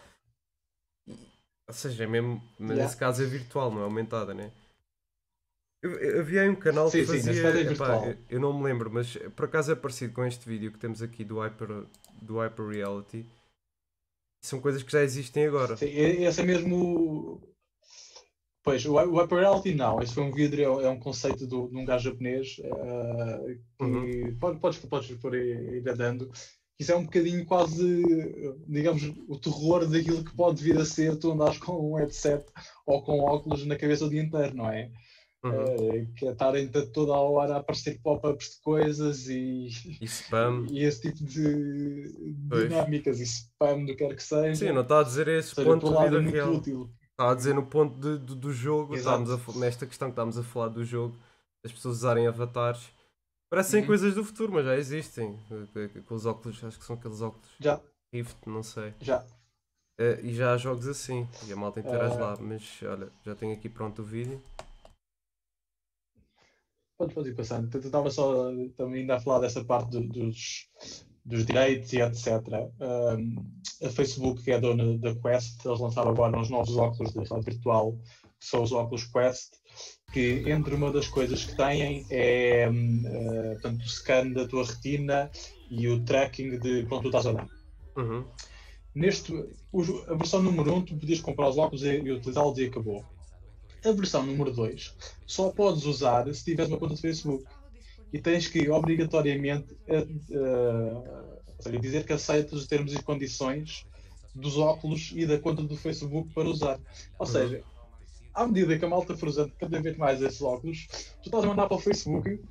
Ou seja, é mesmo, mas Yeah. nesse caso é virtual, não é aumentada, né? Eu, eu- havia aí um canal que Sim, sim, nesse fazia. caso é epá, eu, eu não me lembro, mas por acaso é parecido com este vídeo que temos aqui do Hyper, do Hyper Reality. São coisas que já existem agora. Sim, esse é mesmo. Pois, o o Hyper Reality não. Esse foi um vídeo, é um- é um conceito do, de um gajo japonês eh, que Uhum. pode- podes, podes pôr aí aí dando. Isso é um bocadinho quase, digamos, o terror daquilo que pode vir a ser tu andares com um headset ou com óculos na cabeça o dia inteiro, não é? Uhum. Eh, que é estarem toda a hora a aparecer pop-ups de coisas e, E spam. e esse tipo de Pois. dinâmicas e spam do que quer que seja. Sim, não está a dizer esse seja, ponto de é vida muito real. útil. Estava a dizer no ponto de- do- do jogo, estávamos a nesta questão que estávamos a falar do jogo, as pessoas usarem avatares. Parecem Uhum. coisas do futuro, mas já existem. Eh, Com os óculos, acho que são aqueles óculos Já, Rift, não sei. já. Eh, e já há jogos assim, e a malta interage Ah. lá. Mas olha, já tenho aqui pronto o vídeo. Pode, ir passando. Eu Estava só também ainda a falar dessa parte do- dos, dos direitos e etc. Um, a Facebook, que é dona da Quest, eles lançaram agora uns novos óculos de realidade virtual, que são os óculos Quest, que entre uma das coisas que têm é eh, portanto, o scan da tua retina e o tracking de quando tu estás a andar. Uhum. Neste, a versão número 1, um, tu podias comprar os óculos e, e utilizá-los e acabou. A versão número 2 só podes usar se tiveres uma conta de Facebook. E tens que, obrigatoriamente, eh, eh, seja, dizer que aceitas os termos e condições dos óculos e da conta do Facebook para usar. Ou Uhum. seja, à medida que a malta for usando cada vez mais esses óculos, tu estás a mandar para o Facebook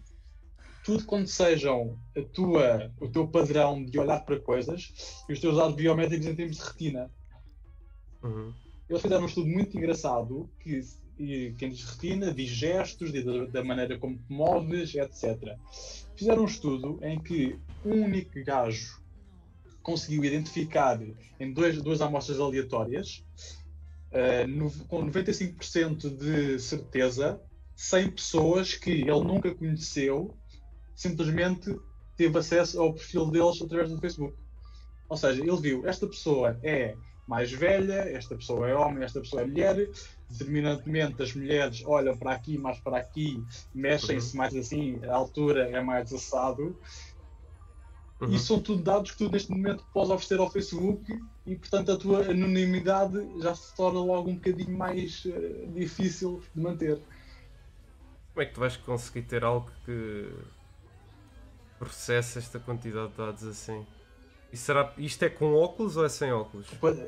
tudo quando sejam a tua, o teu padrão de olhar para coisas e os teus dados biométricos em termos de retina. Uhum. Eles fizeram um estudo muito engraçado que quem diz retina diz gestos, diz da, maneira como te moves, etc. Fizeram um estudo em que um único gajo conseguiu identificar em dois, duas amostras aleatórias, eh, no- com 95% de certeza, 100 pessoas que ele nunca conheceu, simplesmente teve acesso ao perfil deles através do Facebook. Ou seja, ele viu esta pessoa é mais velha, esta pessoa é homem, esta pessoa é mulher, determinantemente as mulheres olham para aqui, mais para aqui, mexem-se mais assim, a altura é mais assado. Uhum. E são tudo dados que tu neste momento podes oferecer ao Facebook e portanto a tua anonimidade já se torna logo um bocadinho mais eh, difícil de manter. Como é que tu vais conseguir ter algo que processa esta quantidade de dados assim? E será, isto é com óculos ou é sem óculos? Pois,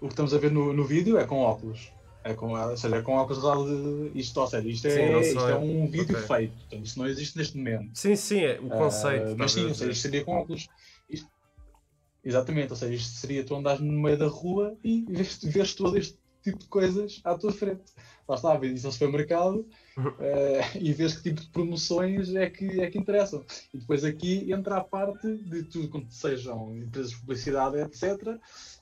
O que estamos a ver no, no vídeo é com óculos. É com, ou seja, é com óculos de isto, ou seja, isto é, Sim, isto é é- um vídeo ok. feito, portanto, isso não existe neste momento. Sim, sim, é o conceito. Ah, mas estás a sim, ou seja, isto seria com óculos. Isto- Exatamente, ou seja, isto seria tu andares no meio da rua e vês, vês todo este tipo de coisas à tua frente. Lá está, vês isso ao supermercado Eh, e vês que tipo de promoções é que, é que interessam. E depois aqui entra a parte de tudo quanto sejam empresas de publicidade, etc.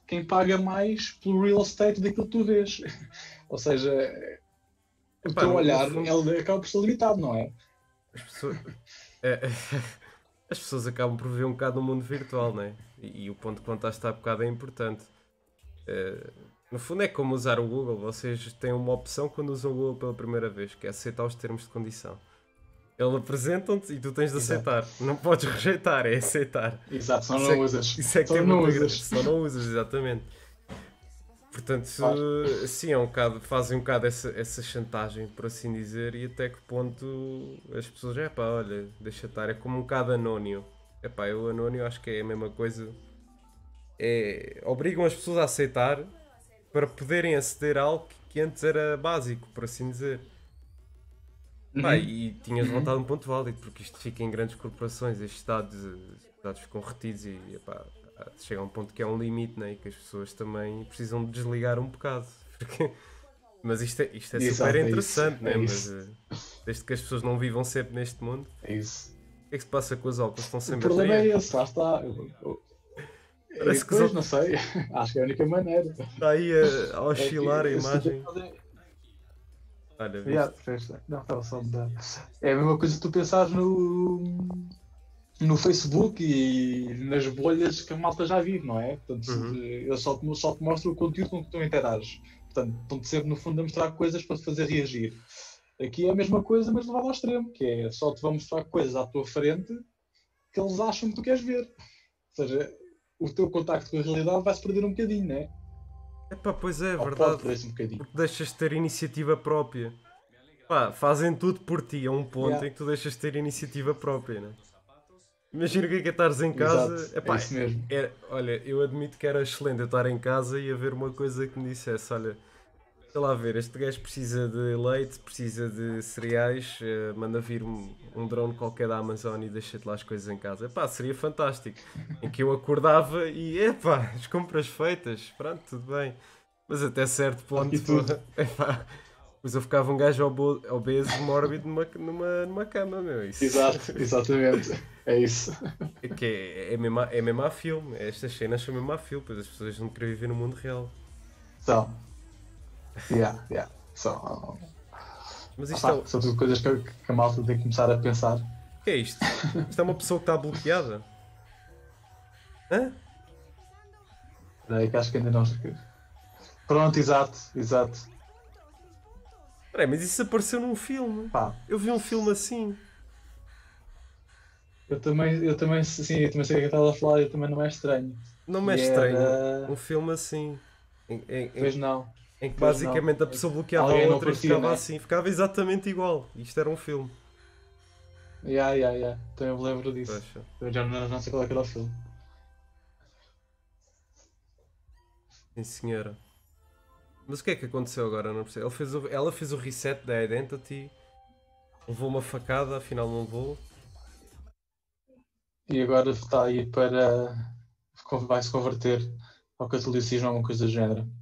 Quem paga mais pelo real estate daquilo que tu vês. ou seja, o Epá, teu olhar ele acaba por ser limitado, não é? As pessoas, é, as pessoas acabam por viver um bocado no mundo virtual, não é? E, e o ponto que contaste há bocado é importante. É, no fundo é como usar o Google. Vocês têm uma opção quando usam o Google pela primeira vez, que é aceitar os termos de condição. Eles apresentam-te e tu tens de Exato. aceitar. Não podes rejeitar, é aceitar. Exato, só Isso não é usas. Isso é que Só não usas. Só não usas, exatamente. Portanto, Claro. sim, é um bocado, fazem um bocado essa, essa chantagem, por assim dizer, e até que ponto as pessoas, é pá, olha, deixa estar, é como um bocado anónimo. É pá, eu anónimo acho que é a mesma coisa. É, obrigam as pessoas a aceitar para poderem aceder a algo que, antes era básico, por assim dizer. Pá, Uhum. e tinhas levantado um ponto válido, porque isto fica em grandes corporações, estes dados, estes dados ficam retidos e epá, chega a um ponto que é um limite, né? e que as pessoas também precisam de desligar um bocado. porque- Mas isto é, isto é Exato, super é isso, interessante, né? é mas eh, desde que as pessoas não vivam sempre neste mundo, É isso. o que é que se passa com os óculos? Estão O sempre a problema é esse, lá está. Eu- eu- Parece que Pois, só- não sei. Acho que é a única maneira. Está aí a, a oscilar a É que- imagem. Olha, viste? Yeah, Não, estava só a mudar. É a mesma coisa que tu pensares no, no Facebook e nas bolhas que a malta já vive, não é? Portanto, Uhum. eu só te, só te mostro o conteúdo com que tu interages. Portanto, estão-te sempre, no fundo, a mostrar coisas para te fazer reagir. Aqui é a mesma coisa, mas levado ao extremo, que é só te vão mostrar coisas à tua frente que eles acham que tu queres ver. Ou seja, o teu contacto com a realidade vai-se perder um bocadinho, não é? Epá, pois é, Ou verdade. pode um bocadinho. porque deixas de ter iniciativa própria. Pá, fazem tudo por ti a um ponto Yeah. em que tu deixas de ter iniciativa própria, né? Imagina o que é que é estares em casa. Exato, Epá, é isso mesmo. era- olha, eu admito que era excelente eu estar em casa e haver uma coisa que me dissesse: olha, sei lá ver, este gajo precisa de leite, precisa de cereais, eh, manda vir um, um drone qualquer da Amazon e deixa-te lá as coisas em casa. Epá, seria fantástico. em que eu acordava e, epá, as compras feitas, pronto, tudo bem. Mas até certo ponto, epá, depois eu ficava um gajo obeso, mórbido numa, numa, numa cama, meu. Isso, Exato, exatamente. É isso. é que é, é, mesmo, a- é mesmo a filme. Estas cenas são mesmo a filme, pois as pessoas não querem viver no mundo real. São. Yeah, yeah. São. Mas isto Ah, é, o são tudo coisas que, que a malta tem que começar a pensar. que é isto? Isto é uma pessoa que está bloqueada? Hã? Daí que acho que ainda não. Pronto, exato, exato. Peraí, mas isso apareceu num filme. Pá, Eu vi um filme assim. eu também, eu também, sim, eu também sei o que é estava a falar, eu também não é estranho. Não me é E estranho. era- Um filme assim. Em- em- Pois não. Em que pois basicamente não. a pessoa bloqueava a não outra e ficava né? assim. Ficava exatamente igual. Isto era um filme. Yeah, yeah, yeah. Também me lembro disso. Poxa. Eu já não, não sei qual é que era o filme. Sim, senhora. Mas o que é que aconteceu agora? Não percebo. Ela fez o, ela fez o reset da Identity, levou uma facada, afinal não levou. E agora está aí para. vai se converter ao catolicismo ou alguma coisa do género.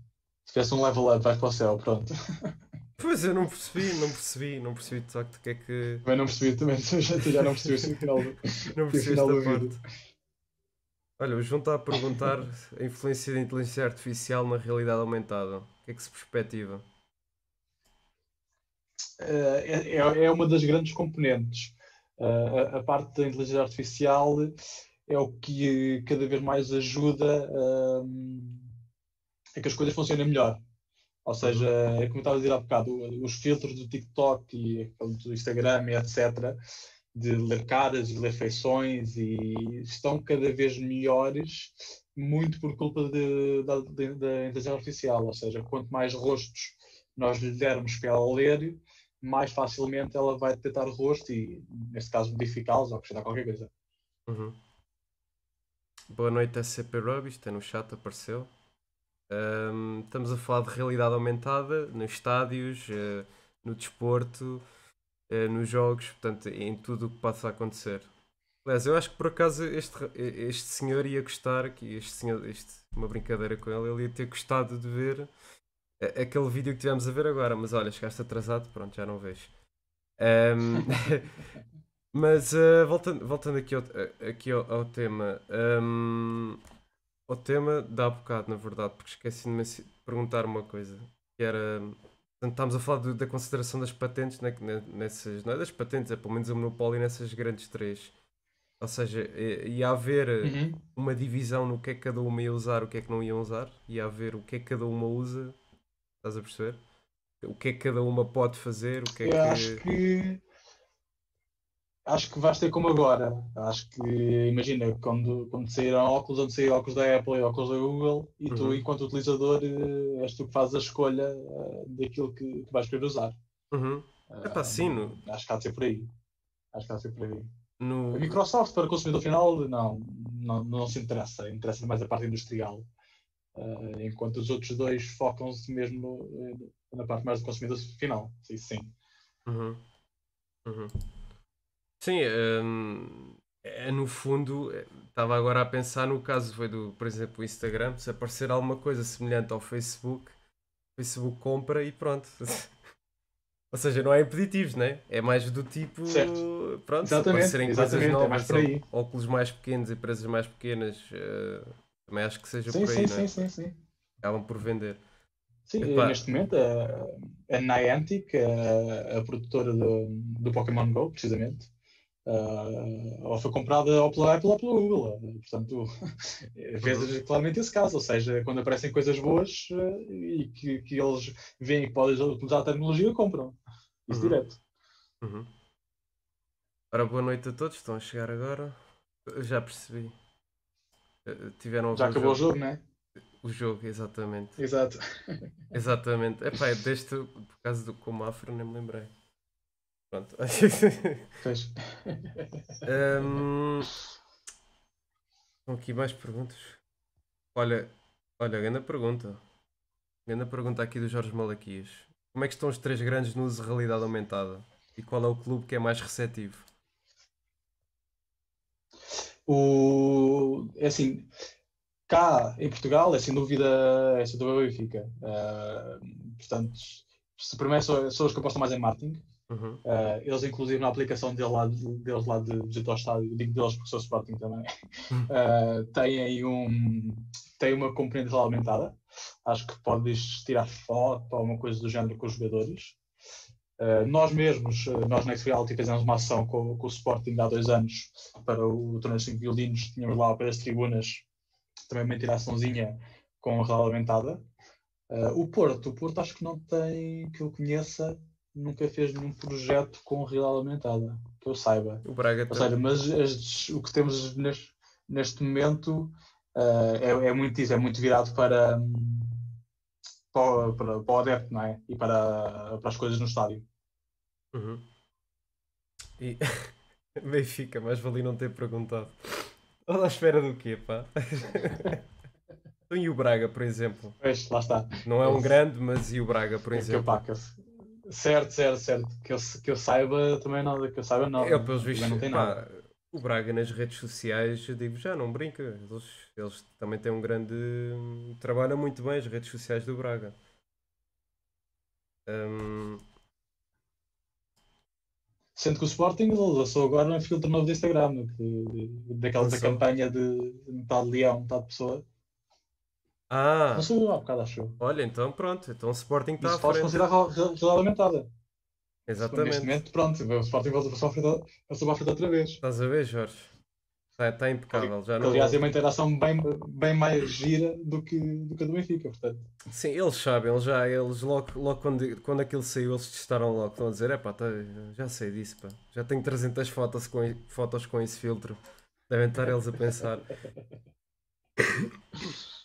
Se tivesse um level up, vais para o céu, pronto. Pois eu não percebi, não percebi, não percebi de facto o que é que. Também não percebi, também tu já, tu já não percebeste o final do, Não percebi final esta parte. Olha, o João está a perguntar a influência da inteligência artificial na realidade aumentada. O que é que se perspectiva? Eh, é, é uma das grandes componentes. Uh, a, a, parte da inteligência artificial é o que cada vez mais ajuda uh, a que as coisas funcionem melhor. Ou seja, é como eu estava a dizer há bocado, os filtros do TikTok e do Instagram e etc., de ler caras e ler feições e estão cada vez melhores muito por culpa de, da, de, da inteligência artificial, ou seja, quanto mais rostos nós lhe dermos para ela ler, mais facilmente ela vai detectar o rosto e, neste caso, modificá-los ou acrescentar qualquer coisa. Uhum. Boa noite, SCP Rubbish, está no chat, apareceu. Um, estamos a falar de realidade aumentada nos estádios, uh, no desporto, uh, nos jogos, portanto, em tudo o que possa acontecer. Aliás, eu acho que por acaso este, este senhor ia gostar, que este senhor, este, uma brincadeira com ele, ele ia ter gostado de ver aquele vídeo que tivemos a ver agora, mas olha, chegaste atrasado, pronto, já não vejo. Um, mas uh, voltando, voltando aqui ao, aqui ao, ao tema, um, ao tema da bocado, na verdade, porque esqueci-me de perguntar uma coisa, que era. Portanto, estamos a falar do, da consideração das patentes né, nessas. Não é das patentes, é pelo menos o monopólio nessas grandes três. Ou seja, ia haver uhum. uma divisão no que é que cada uma ia usar, o que é que não ia usar, ia haver o que é que cada uma usa, estás a perceber? O que é que cada uma pode fazer, o que é Eu que. Acho que. Acho que vais ter como agora. Acho que, imagina, quando, quando saíram óculos, onde saíram óculos da Apple e óculos da Google, e tu, uhum. enquanto utilizador, eh, és tu que fazes a escolha eh, daquilo que, que vais querer usar. Uhum. É para sim, no... Acho que há de ser por aí. Acho que há de ser por aí. No... A Microsoft para o consumidor final não, não, não se interessa, interessa mais a parte industrial. Uh, enquanto os outros dois focam-se mesmo eh, na parte mais do consumidor final. Sim, sim. Uhum. Uhum. Sim, um, é, no fundo, estava agora a pensar no caso foi do, por exemplo, o Instagram, se aparecer alguma coisa semelhante ao Facebook, o Facebook compra e pronto. Ou seja, não é impeditivos, né? É mais do tipo. Certo. Pronto, exatamente, se aparecerem coisas novas, é mais por aí. óculos mais pequenos, empresas mais pequenas, uh, também acho que seja sim, por aí. Sim, né? sim, sim, sim. Acabam por vender. Sim, Epá. neste momento a, a Niantic, a, a produtora do, do Pokémon Go, precisamente, uh, ela foi comprada ou pela Apple ou pela Google. Portanto, vês uhum. claramente esse caso. Ou seja, quando aparecem coisas boas uh, e que, que eles veem que podem utilizar a tecnologia, compram. Isso Uhum. direto. Uhum. Ora, boa noite a todos, estão a chegar agora. Já percebi. Eh, Tiveram Já acabou o jogo, não é? O jogo, exatamente. Exato. Exatamente. Epá, é deste, por causa do com o Mafra, nem me lembrei. Pronto. Pois. Hum, Estão aqui mais perguntas. Olha, olha, grande pergunta. Grande pergunta aqui do Jorge Malaquias. Como é que estão os três grandes no uso de realidade aumentada? E qual é o clube que é mais receptivo? O, é assim, cá em Portugal é sem dúvida, é sem dúvida o Benfica. Uh, portanto, se primeiro são, são os que apostam mais em marketing. Uhum. Uh, eles, inclusive, na aplicação deles lá de, deles lá de visita ao estádio, digo deles porque sou Sporting também, uh, têm, um, têm uma componente aumentada. Acho que podes tirar foto ou uma coisa do género com os jogadores. Uh, nós mesmos, nós na Reality fizemos uma ação com, com, o Sporting há dois anos para o torneio de 5 violinos, tínhamos lá para as tribunas também uma interaçãozinha com a realidade aumentada. Uh, o Porto, o Porto acho que não tem, que eu conheça, nunca fez nenhum projeto com realidade aumentada, que eu saiba. O Braga Ou seja, mas as, o que temos neste, neste momento uh, é, é, muito isso, é muito virado para, para, para, para o adepto, não é? E para, para as coisas no estádio. Uhum. E Benfica, mais valia não ter perguntado. Estás à espera do quê, pá? Então, e o Braga, por exemplo? Pois, lá está. Não é um grande, mas e o Braga, por exemplo? Pá, que eu, certo, certo, certo. Que eu, que eu saiba também nada, que eu saiba nada. É, pelos vistos, não tem nada. o Braga nas redes sociais, eu digo já, não brinca. Eles, eles também têm um grande. Trabalham muito bem as redes sociais do Braga. Hum, Sendo que o Sporting lançou agora um filtro novo do Instagram, que, daquela da campanha de metade leão, metade pessoa. Ah, Lançou há bocado, acho eu. olha, então pronto. Então o Sporting está Isso à frente. considerar realidade aumentada. Neste Exatamente. momento, pronto, o Sporting volta para a frente, passou frente outra vez. Estás a ver, Jorge? Está tá impecável. Já não... Aliás, é uma interação bem, bem mais gira do que, do que a do Benfica, portanto. Sim, eles sabem, eles já, eles logo, logo quando, quando aquilo saiu, eles testaram logo. Estão a dizer, é pá, tá, já sei disso, pá. Já tenho 300 fotos com, fotos com esse filtro. Devem estar eles a pensar.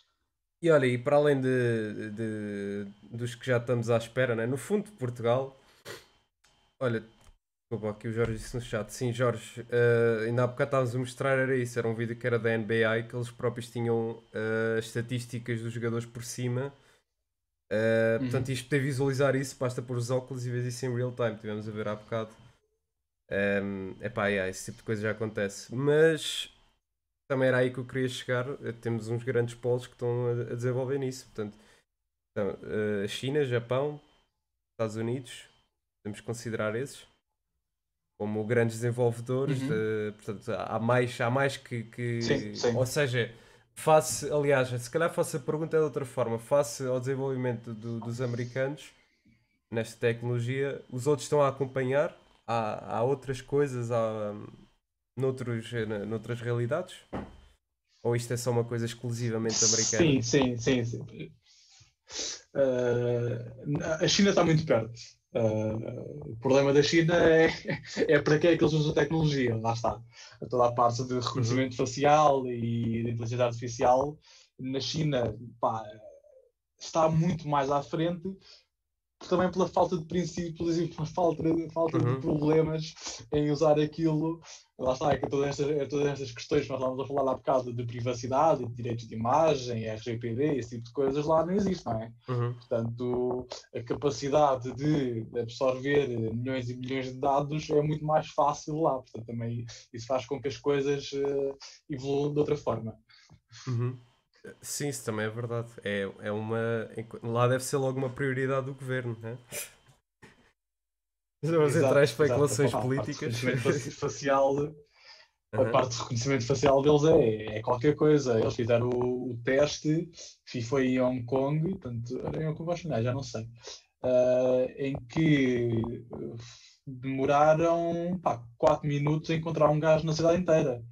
E olha, e para além de, de- dos que já estamos à espera, né? no fundo de Portugal, olha, desculpa, aqui o Jorge disse no chat, sim Jorge, eh, ainda há bocado estávamos a mostrar, era isso, era um vídeo que era da NBA, que eles próprios tinham eh, as estatísticas dos jogadores por cima, Eh, portanto isto poder visualizar isso, basta pôr os óculos e ver isso em real time, tivemos a ver há bocado. Um, epá, yeah, esse tipo de coisa já acontece, mas também era aí que eu queria chegar. Eh, Temos uns grandes polos que estão a, desenvolver nisso. Portanto, então, eh, China, Japão, Estados Unidos, que considerar esses como grandes desenvolvedores. Uhum. de- portanto, há mais, há mais que, que- Sim, sim. Ou seja, face, aliás, se calhar faço a pergunta de outra forma, face ao desenvolvimento do- dos americanos nesta tecnologia, os outros estão a acompanhar. Há, há outras coisas, há noutros, noutras realidades? Ou isto é só uma coisa exclusivamente americana? Sim, sim, sim, sim. Uh, a China está muito perto. Uh, o problema da China é, é para que é que eles usam a tecnologia. Lá está. Toda a parte de reconhecimento facial e de inteligência artificial na China pá, está muito mais à frente também pela falta de princípios e pela falta, falta Uhum. de problemas em usar aquilo. Lá está, é que todas estas, é todas estas questões que nós estávamos a falar há bocado de privacidade, de direitos de imagem, RGPD, esse tipo de coisas lá não existe, não é? Uhum. Portanto, a capacidade de absorver milhões e milhões de dados é muito mais fácil lá. Portanto, também isso faz com que as coisas eh, evoluam de outra forma. Uhum. Sim, isso também é verdade. É, é uma. Lá deve ser logo uma prioridade do governo, né? Vamos Exato, entrar em exato. especulações a parte de políticas. reconhecimento faci- facial, a Uhum. parte de reconhecimento facial deles é, é qualquer coisa. Eles fizeram o, o teste, e foi em Hong Kong, portanto, era em Hong Kong ou já não sei, ah, em que eh, demoraram 4 minutos a encontrar um gajo na cidade inteira.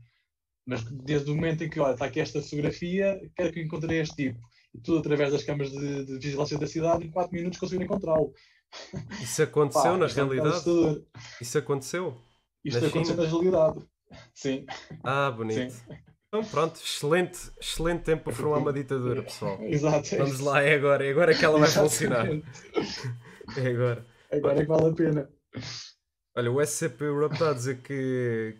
Mas desde o momento em que, olha, está aqui esta fotografia, quero que encontre este tipo. E tudo através das câmaras de, de vigilância da cidade, em 4 minutos conseguiram encontrá-lo. Isso aconteceu Pá, na é realidade? Isso aconteceu? Isto Na aconteceu China? na realidade. Sim. Ah, bonito. Então pronto, excelente, excelente tempo para formar uma ditadura, pessoal. Exato. é Vamos lá, é agora, é agora que ela vai funcionar. Exatamente. É agora. Agora é que vale a pena. Olha, o SCP Europe está a dizer que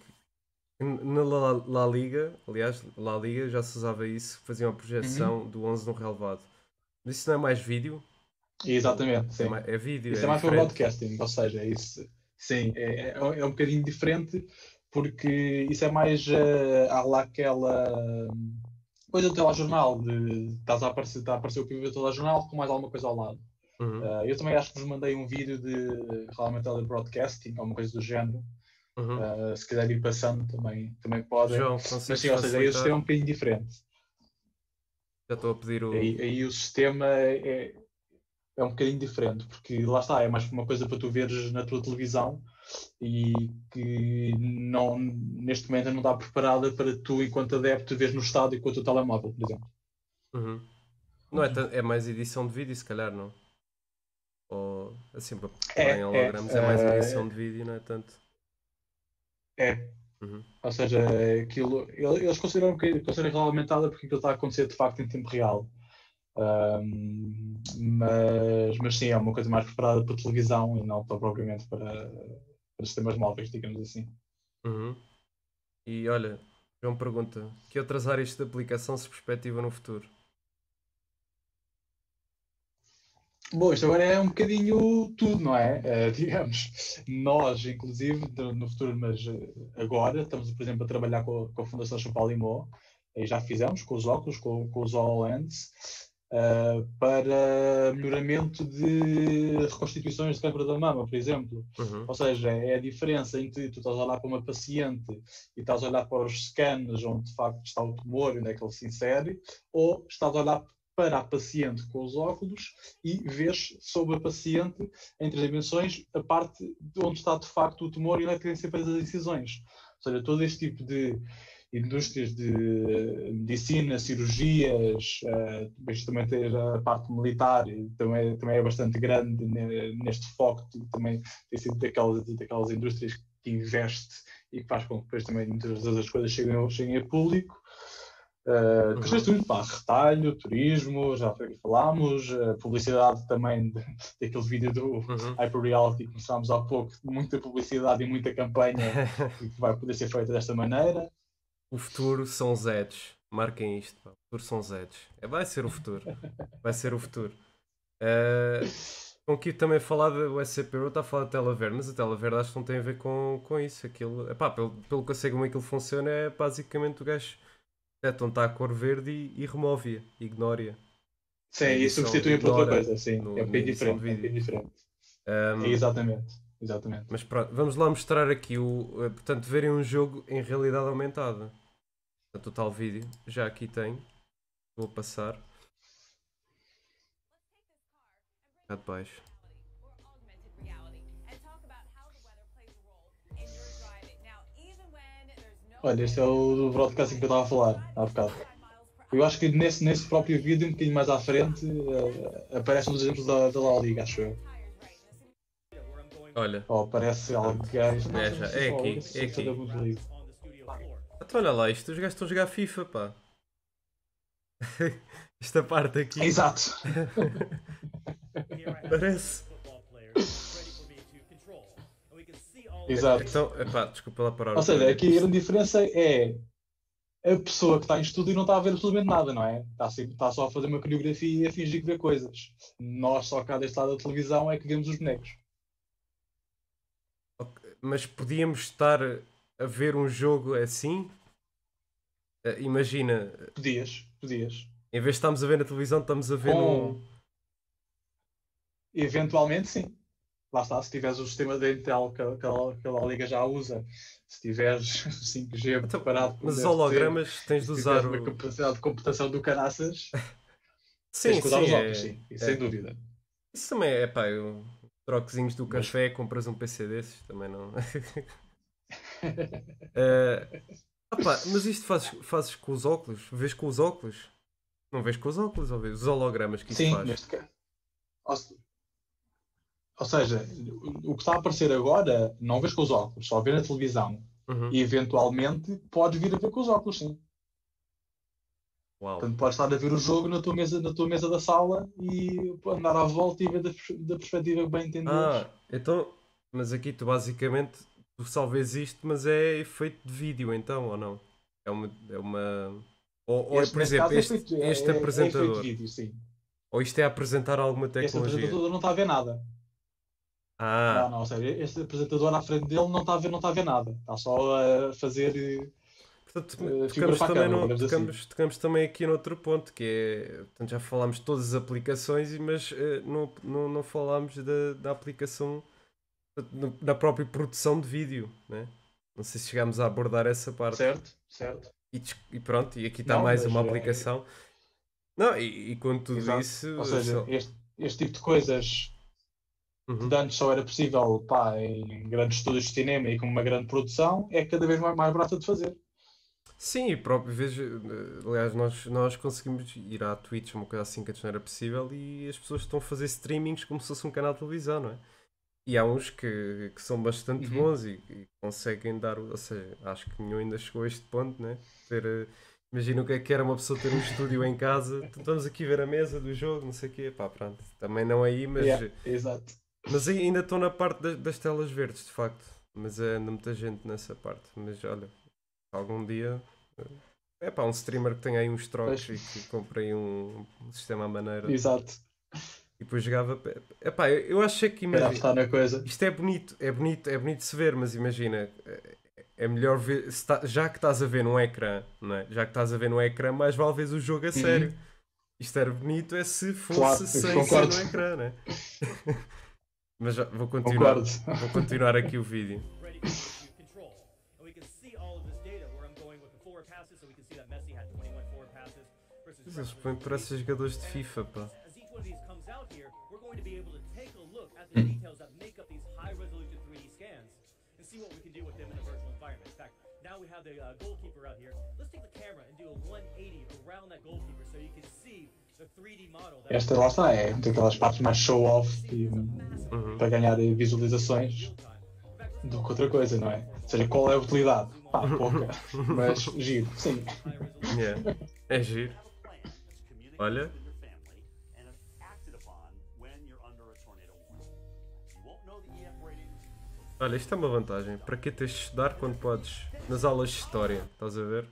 na La, La Liga, aliás, La Liga já se usava isso, fazia uma projeção do 11 no relevado. Mas isso não é mais vídeo? Exatamente, É, sim. mais- é vídeo, Isso é é mais para broadcasting, ou seja, é isso. Sim, é, é, é um bocadinho diferente, porque isso é mais uh, há lá aquela hum, coisa do telejornal, de estás a aparecer, está a aparecer o PV do telejornal com mais alguma coisa ao lado. Uhum, Uh, eu também acho que vos mandei um vídeo de realmente broadcasting, alguma coisa do género. Uhum. Uh, se quiser ir passando também, também podem. João, Mas sim, ou seja, aí o sistema é um bocadinho diferente. Já estou a pedir o. Aí, aí o sistema é, é um bocadinho diferente, porque lá está, é mais uma coisa para tu veres na tua televisão e que não, neste momento não está preparada para tu, enquanto adepto, veres no estádio com o teu telemóvel, por exemplo. Uhum. Não é, é mais edição de vídeo, se calhar, não? Ou assim, para É, pôr em hologramas, é, mais é, edição de vídeo, não é tanto? É. Uhum. Ou seja, aquilo, eles consideram que consideram regulamentada porque aquilo está a acontecer de facto em tempo real. Ahm, mas, mas sim, é uma coisa mais preparada para televisão e não para, propriamente para, para sistemas móveis, digamos assim. Uhum. E olha, João pergunta: que outras áreas de aplicação se perspectiva no futuro? Bom, isto agora é um bocadinho tudo, não é? Eh, digamos, nós, inclusive, no futuro, mas eh, agora, estamos, por exemplo, a trabalhar com, a- com a Fundação Champalimau, e já fizemos com os óculos, com, com os HoloLens, eh, para melhoramento de reconstituições de câmara da mama, por exemplo. Uhum. Ou seja, é a diferença entre tu estás a olhar para uma paciente e estás a olhar para os scans onde de facto está o tumor e onde é que ele se insere, ou estás a olhar para a paciente com os óculos e vês sobre a paciente em três dimensões a parte de onde está de facto o tumor e onde é que ser feitas as incisões. Ou seja, todo este tipo de indústrias de medicina, cirurgias, uh, também ter a parte militar, também, também é bastante grande neste foco, também tem sido daquelas, daquelas indústrias que investe e que faz com que depois também muitas das coisas cheguem, cheguem a público. Uh, questões de tudo, pá, retalho, turismo, já falámos, uh, publicidade também daquele vídeo do uhum. Hyper Reality que mostrámos há pouco, muita publicidade e muita campanha que vai poder ser feita desta maneira. O futuro são Zeds. Marquem isto. Pá. O futuro são Zeds. É, vai ser o futuro. Vai ser o futuro. Uh, com que também falar do SCP, está a falar da tela verde, mas a tela verde acho que não tem a ver com, com isso. Aquilo, epá, pelo, pelo que eu sei como aquilo funciona, é basicamente o gajo detecta onde está a cor verde e, e remove-a, ignora-a. Sim, e substitui por outra coisa, sim. No, é bem diferente. É bem diferente. Um, é exatamente. Exatamente. Mas pronto, vamos lá mostrar aqui o. Eh, portanto, verem um jogo em realidade aumentada. Portanto, o tal vídeo já aqui tem. Vou passar. Cá de baixo. Olha, este é o broadcasting que eu estava a falar há bocado. Eu acho que nesse, nesse próprio vídeo, um bocadinho mais à frente, uh, aparecem os exemplos da, da La Liga, acho eu. Olha. Oh, parece alguém. É, já. é aqui, é aqui. Então olha lá, isto os gajos estão a jogar FIFA, pá. Esta parte aqui. Exato. Parece. Exato. Então, epá, desculpa lá parar. Ou seja, aqui a grande diferença é a pessoa que está em estudo e não está a ver absolutamente nada, não é? Está, assim, está só a fazer uma coreografia e a fingir que vê coisas. Nós, só cá deste lado da televisão, é que vemos os bonecos. Mas podíamos estar a ver um jogo assim? Uh, imagina. Podias, podias. Em vez de estarmos a ver na televisão, estamos a ver Com... num. Eventualmente, sim lá está, se tiveres o sistema de Intel que, que, que a Liga já usa, se tiveres 5G então, preparado. Mas os hologramas ter, tens de usar. uma capacidade de computação do caraças. sim, tens que usar sim, os óculos, é, sim, é, sem dúvida. Isso também é, pá, eu, troquezinhos do café, mas... compras um PC desses, também não. uh, opa, mas isto fazes, fazes com os óculos? Vês com os óculos? Não vês com os óculos, ou vês os hologramas que isto Sim, faz? Neste caso. Ou seja, o que está a aparecer agora não vês com os óculos, só vê na televisão. Uhum. E eventualmente podes vir a ver com os óculos, sim. Uau. Portanto, podes estar a ver o jogo na tua mesa, na tua mesa da sala e andar à volta e ver da, da perspectiva bem entender. Ah, então, mas aqui tu basicamente tu só vês isto, mas é efeito de vídeo então, ou não? É uma. É uma... Ou, ou é, por exemplo, este, é feito, este é, apresentador. É vídeo, sim. Ou isto é apresentar alguma tecnologia? Este apresentador não está a ver nada. Ah. Não, não, seja, este apresentador à frente dele não está a ver, não está a ver nada. Está só a fazer. Eh, portanto, uh, tocamos, também câmera, no, tocamos, assim. tocamos, também aqui noutro ponto, que é. Portanto, já falámos de todas as aplicações, mas uh, não, não, não falámos da, da aplicação da própria produção de vídeo, né? Não sei se chegámos a abordar essa parte. Certo, certo. E, e pronto, e aqui está não, mais uma é... aplicação. Não, e, e com tudo Exato. isso. Ou seja, só... este, este tipo de coisas uhum. que antes só era possível pá, em grandes estúdios de cinema e com uma grande produção, é cada vez mais, mais barata de fazer. Sim, e próprio vejo, eh, aliás, nós, nós conseguimos ir à Twitch, uma coisa assim que antes não era possível, e as pessoas estão a fazer streamings como se fosse um canal de televisão, não é? E há uns que, que são bastante uhum. bons e, e, conseguem dar, ou seja, acho que nenhum ainda chegou a este ponto, né? Ter, uh, imagina o que é que era uma pessoa ter um estúdio em casa, estamos aqui a ver a mesa do jogo, não sei o quê, pá, pronto, também não é aí, mas. Yeah, exato. Mas ainda estou na parte das, das telas verdes, de facto. Mas é, anda muita gente nessa parte. Mas olha, algum dia. É pá, um streamer que tem aí uns trocos e que comprei um, um sistema à maneira. Exato. E depois jogava. É pá, eu acho que imagina, na coisa. Isto é bonito, é bonito, é bonito de se ver, mas imagina, é melhor ver. Tá, já que estás a ver num ecrã, não é? Já que estás a ver num ecrã, mais vale ver o jogo a uhum. sério. Isto era bonito é se fosse claro, sem ser no ecrã, não é? Mas já, vou continuar, vou continuar aqui o vídeo. Eles põem parece jogadores de FIFA, pá. As each one of these comes out here, we're going to be able to take a look at the details that make up these high resolution 3D scans and see what we can do with them in a virtual environment. In fact, now we have the uh, goalkeeper out here. Let's take the camera and do a 180 around that goalkeeper so you can see the 3D model. That Esta lá está, é daquelas partes mais show-off e, Uhum. para ganhar visualizações do que outra coisa, não é? Ou seja, qual é a utilidade? Pá, pouca, mas giro, sim. Yeah. É giro. Olha, olha, isto é uma vantagem. Para que tens de estudar quando podes nas aulas de história? Estás a ver?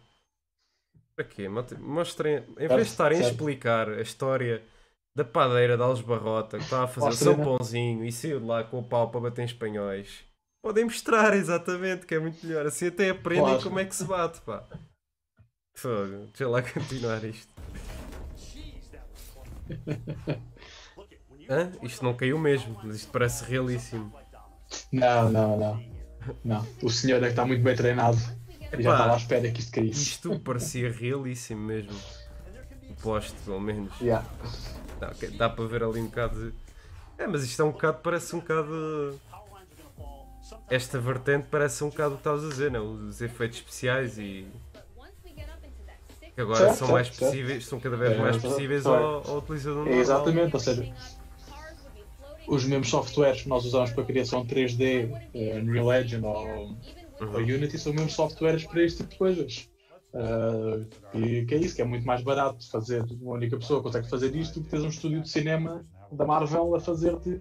Para quê? Mostrem, em vez de estarem a explicar a história da padeira de Alves Barrota que está a fazer o seu pãozinho e saiu de lá com o pau para bater em espanhóis, podem mostrar exatamente, que é muito melhor. Assim até aprendem Claro. como é que se bate, pá. Fogo, deixa lá continuar isto. Hã? Isto não caiu mesmo, mas isto parece realíssimo. Não, não, não. Não. O senhor é que está muito bem treinado e já estava à espera que isto caísse. Isto parecia realíssimo mesmo. O poste, pelo menos. Yeah. Dá, ok, dá para ver ali um bocado de. É, mas isto é um bocado, parece um bocado. Esta vertente parece um bocado o que estavas a dizer, não? Os efeitos especiais e. Que agora Certo, são certo, mais certo. possíveis, são cada vez É, mais é, possíveis ao, ao utilizador É, normal. exatamente, ou seja, os mesmos softwares que nós usamos para criação 3D, eh, Unreal Legend ou, with ou Unity, são os mesmos softwares para este tipo de coisas. Ah, e que é isso, que é muito mais barato fazer, uma única pessoa consegue fazer isto do que teres um estúdio de cinema da Marvel a fazer-te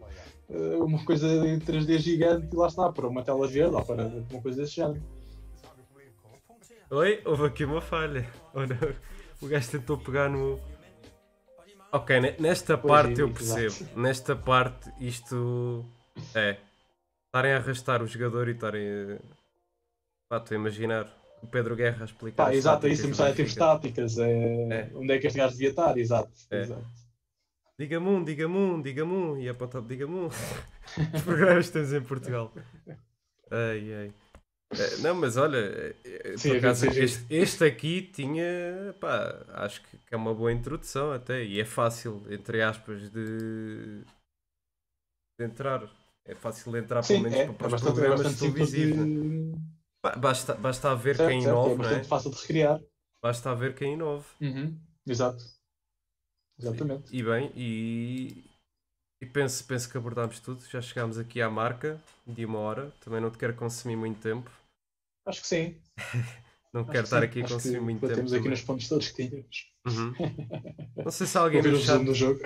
ah, uma coisa em 3D gigante e lá está, para uma tela verde ou para uma coisa desse género. Oi, houve aqui uma falha. Oh. O gajo tentou pegar no. Ok, ne- nesta Pois, parte eu exato. percebo. Nesta parte isto é. Estarem a arrastar o jogador e estarem a. Estou a imaginar o Pedro Guerra a explicar. Pá, exato, é táticas isso, Benfica. estáticas, é, É. onde é que este gajo devia estar, exato. É. exato. Diga-me um, diga-me um, diga-me um. E apontar diga-me um. Os programas que temos em Portugal. Ai, ai. Eh, Não, mas olha, eh, eh, Sim, por é acaso, este, este aqui tinha, pá, acho que é uma boa introdução até, e é fácil, entre aspas, de, de entrar. É fácil de entrar, pelo Sim, menos, é, para, é para os bastante, é programas simples televisivos. né? de... Ba- Basta, basta ver Certo, quem certo, é inove, não é? bastante fácil de recriar. Basta ver quem inove. Uhum, Exato. Exatamente. E bem, e, e penso, penso que abordámos tudo. Já chegámos aqui à marca de uma hora. Também não te quero consumir muito tempo. Acho que sim. Não Acho quero que estar sim. aqui a consumir muito tempo. Batemos aqui nos pontos todos que tínhamos. Uhum. Não sei se alguém Ouvir o resumo chat. do jogo.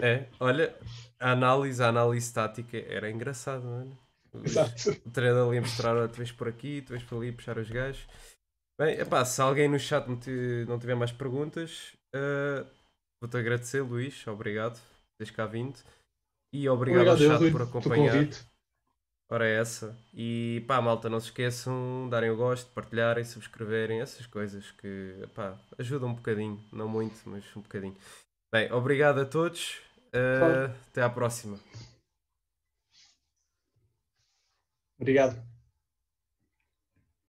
É, olha, a análise, a análise tática era engraçado, mano. Exato. O treinador ali a mostrar, tu vens por aqui, tu vens por ali, puxar os gajos. Bem, epá, se alguém no chat não, ti- não tiver mais perguntas, eh, vou-te agradecer, Luís. Obrigado por teres cá vindo. E obrigado, Obrigado, eu, ao chat por pelo acompanhar. Ora, é essa. E pá, malta, não se esqueçam de darem o gosto, partilharem, subscreverem, essas coisas que pá, ajudam um bocadinho. Não muito, mas um bocadinho. Bem, obrigado a todos. Claro. até à próxima. Obrigado.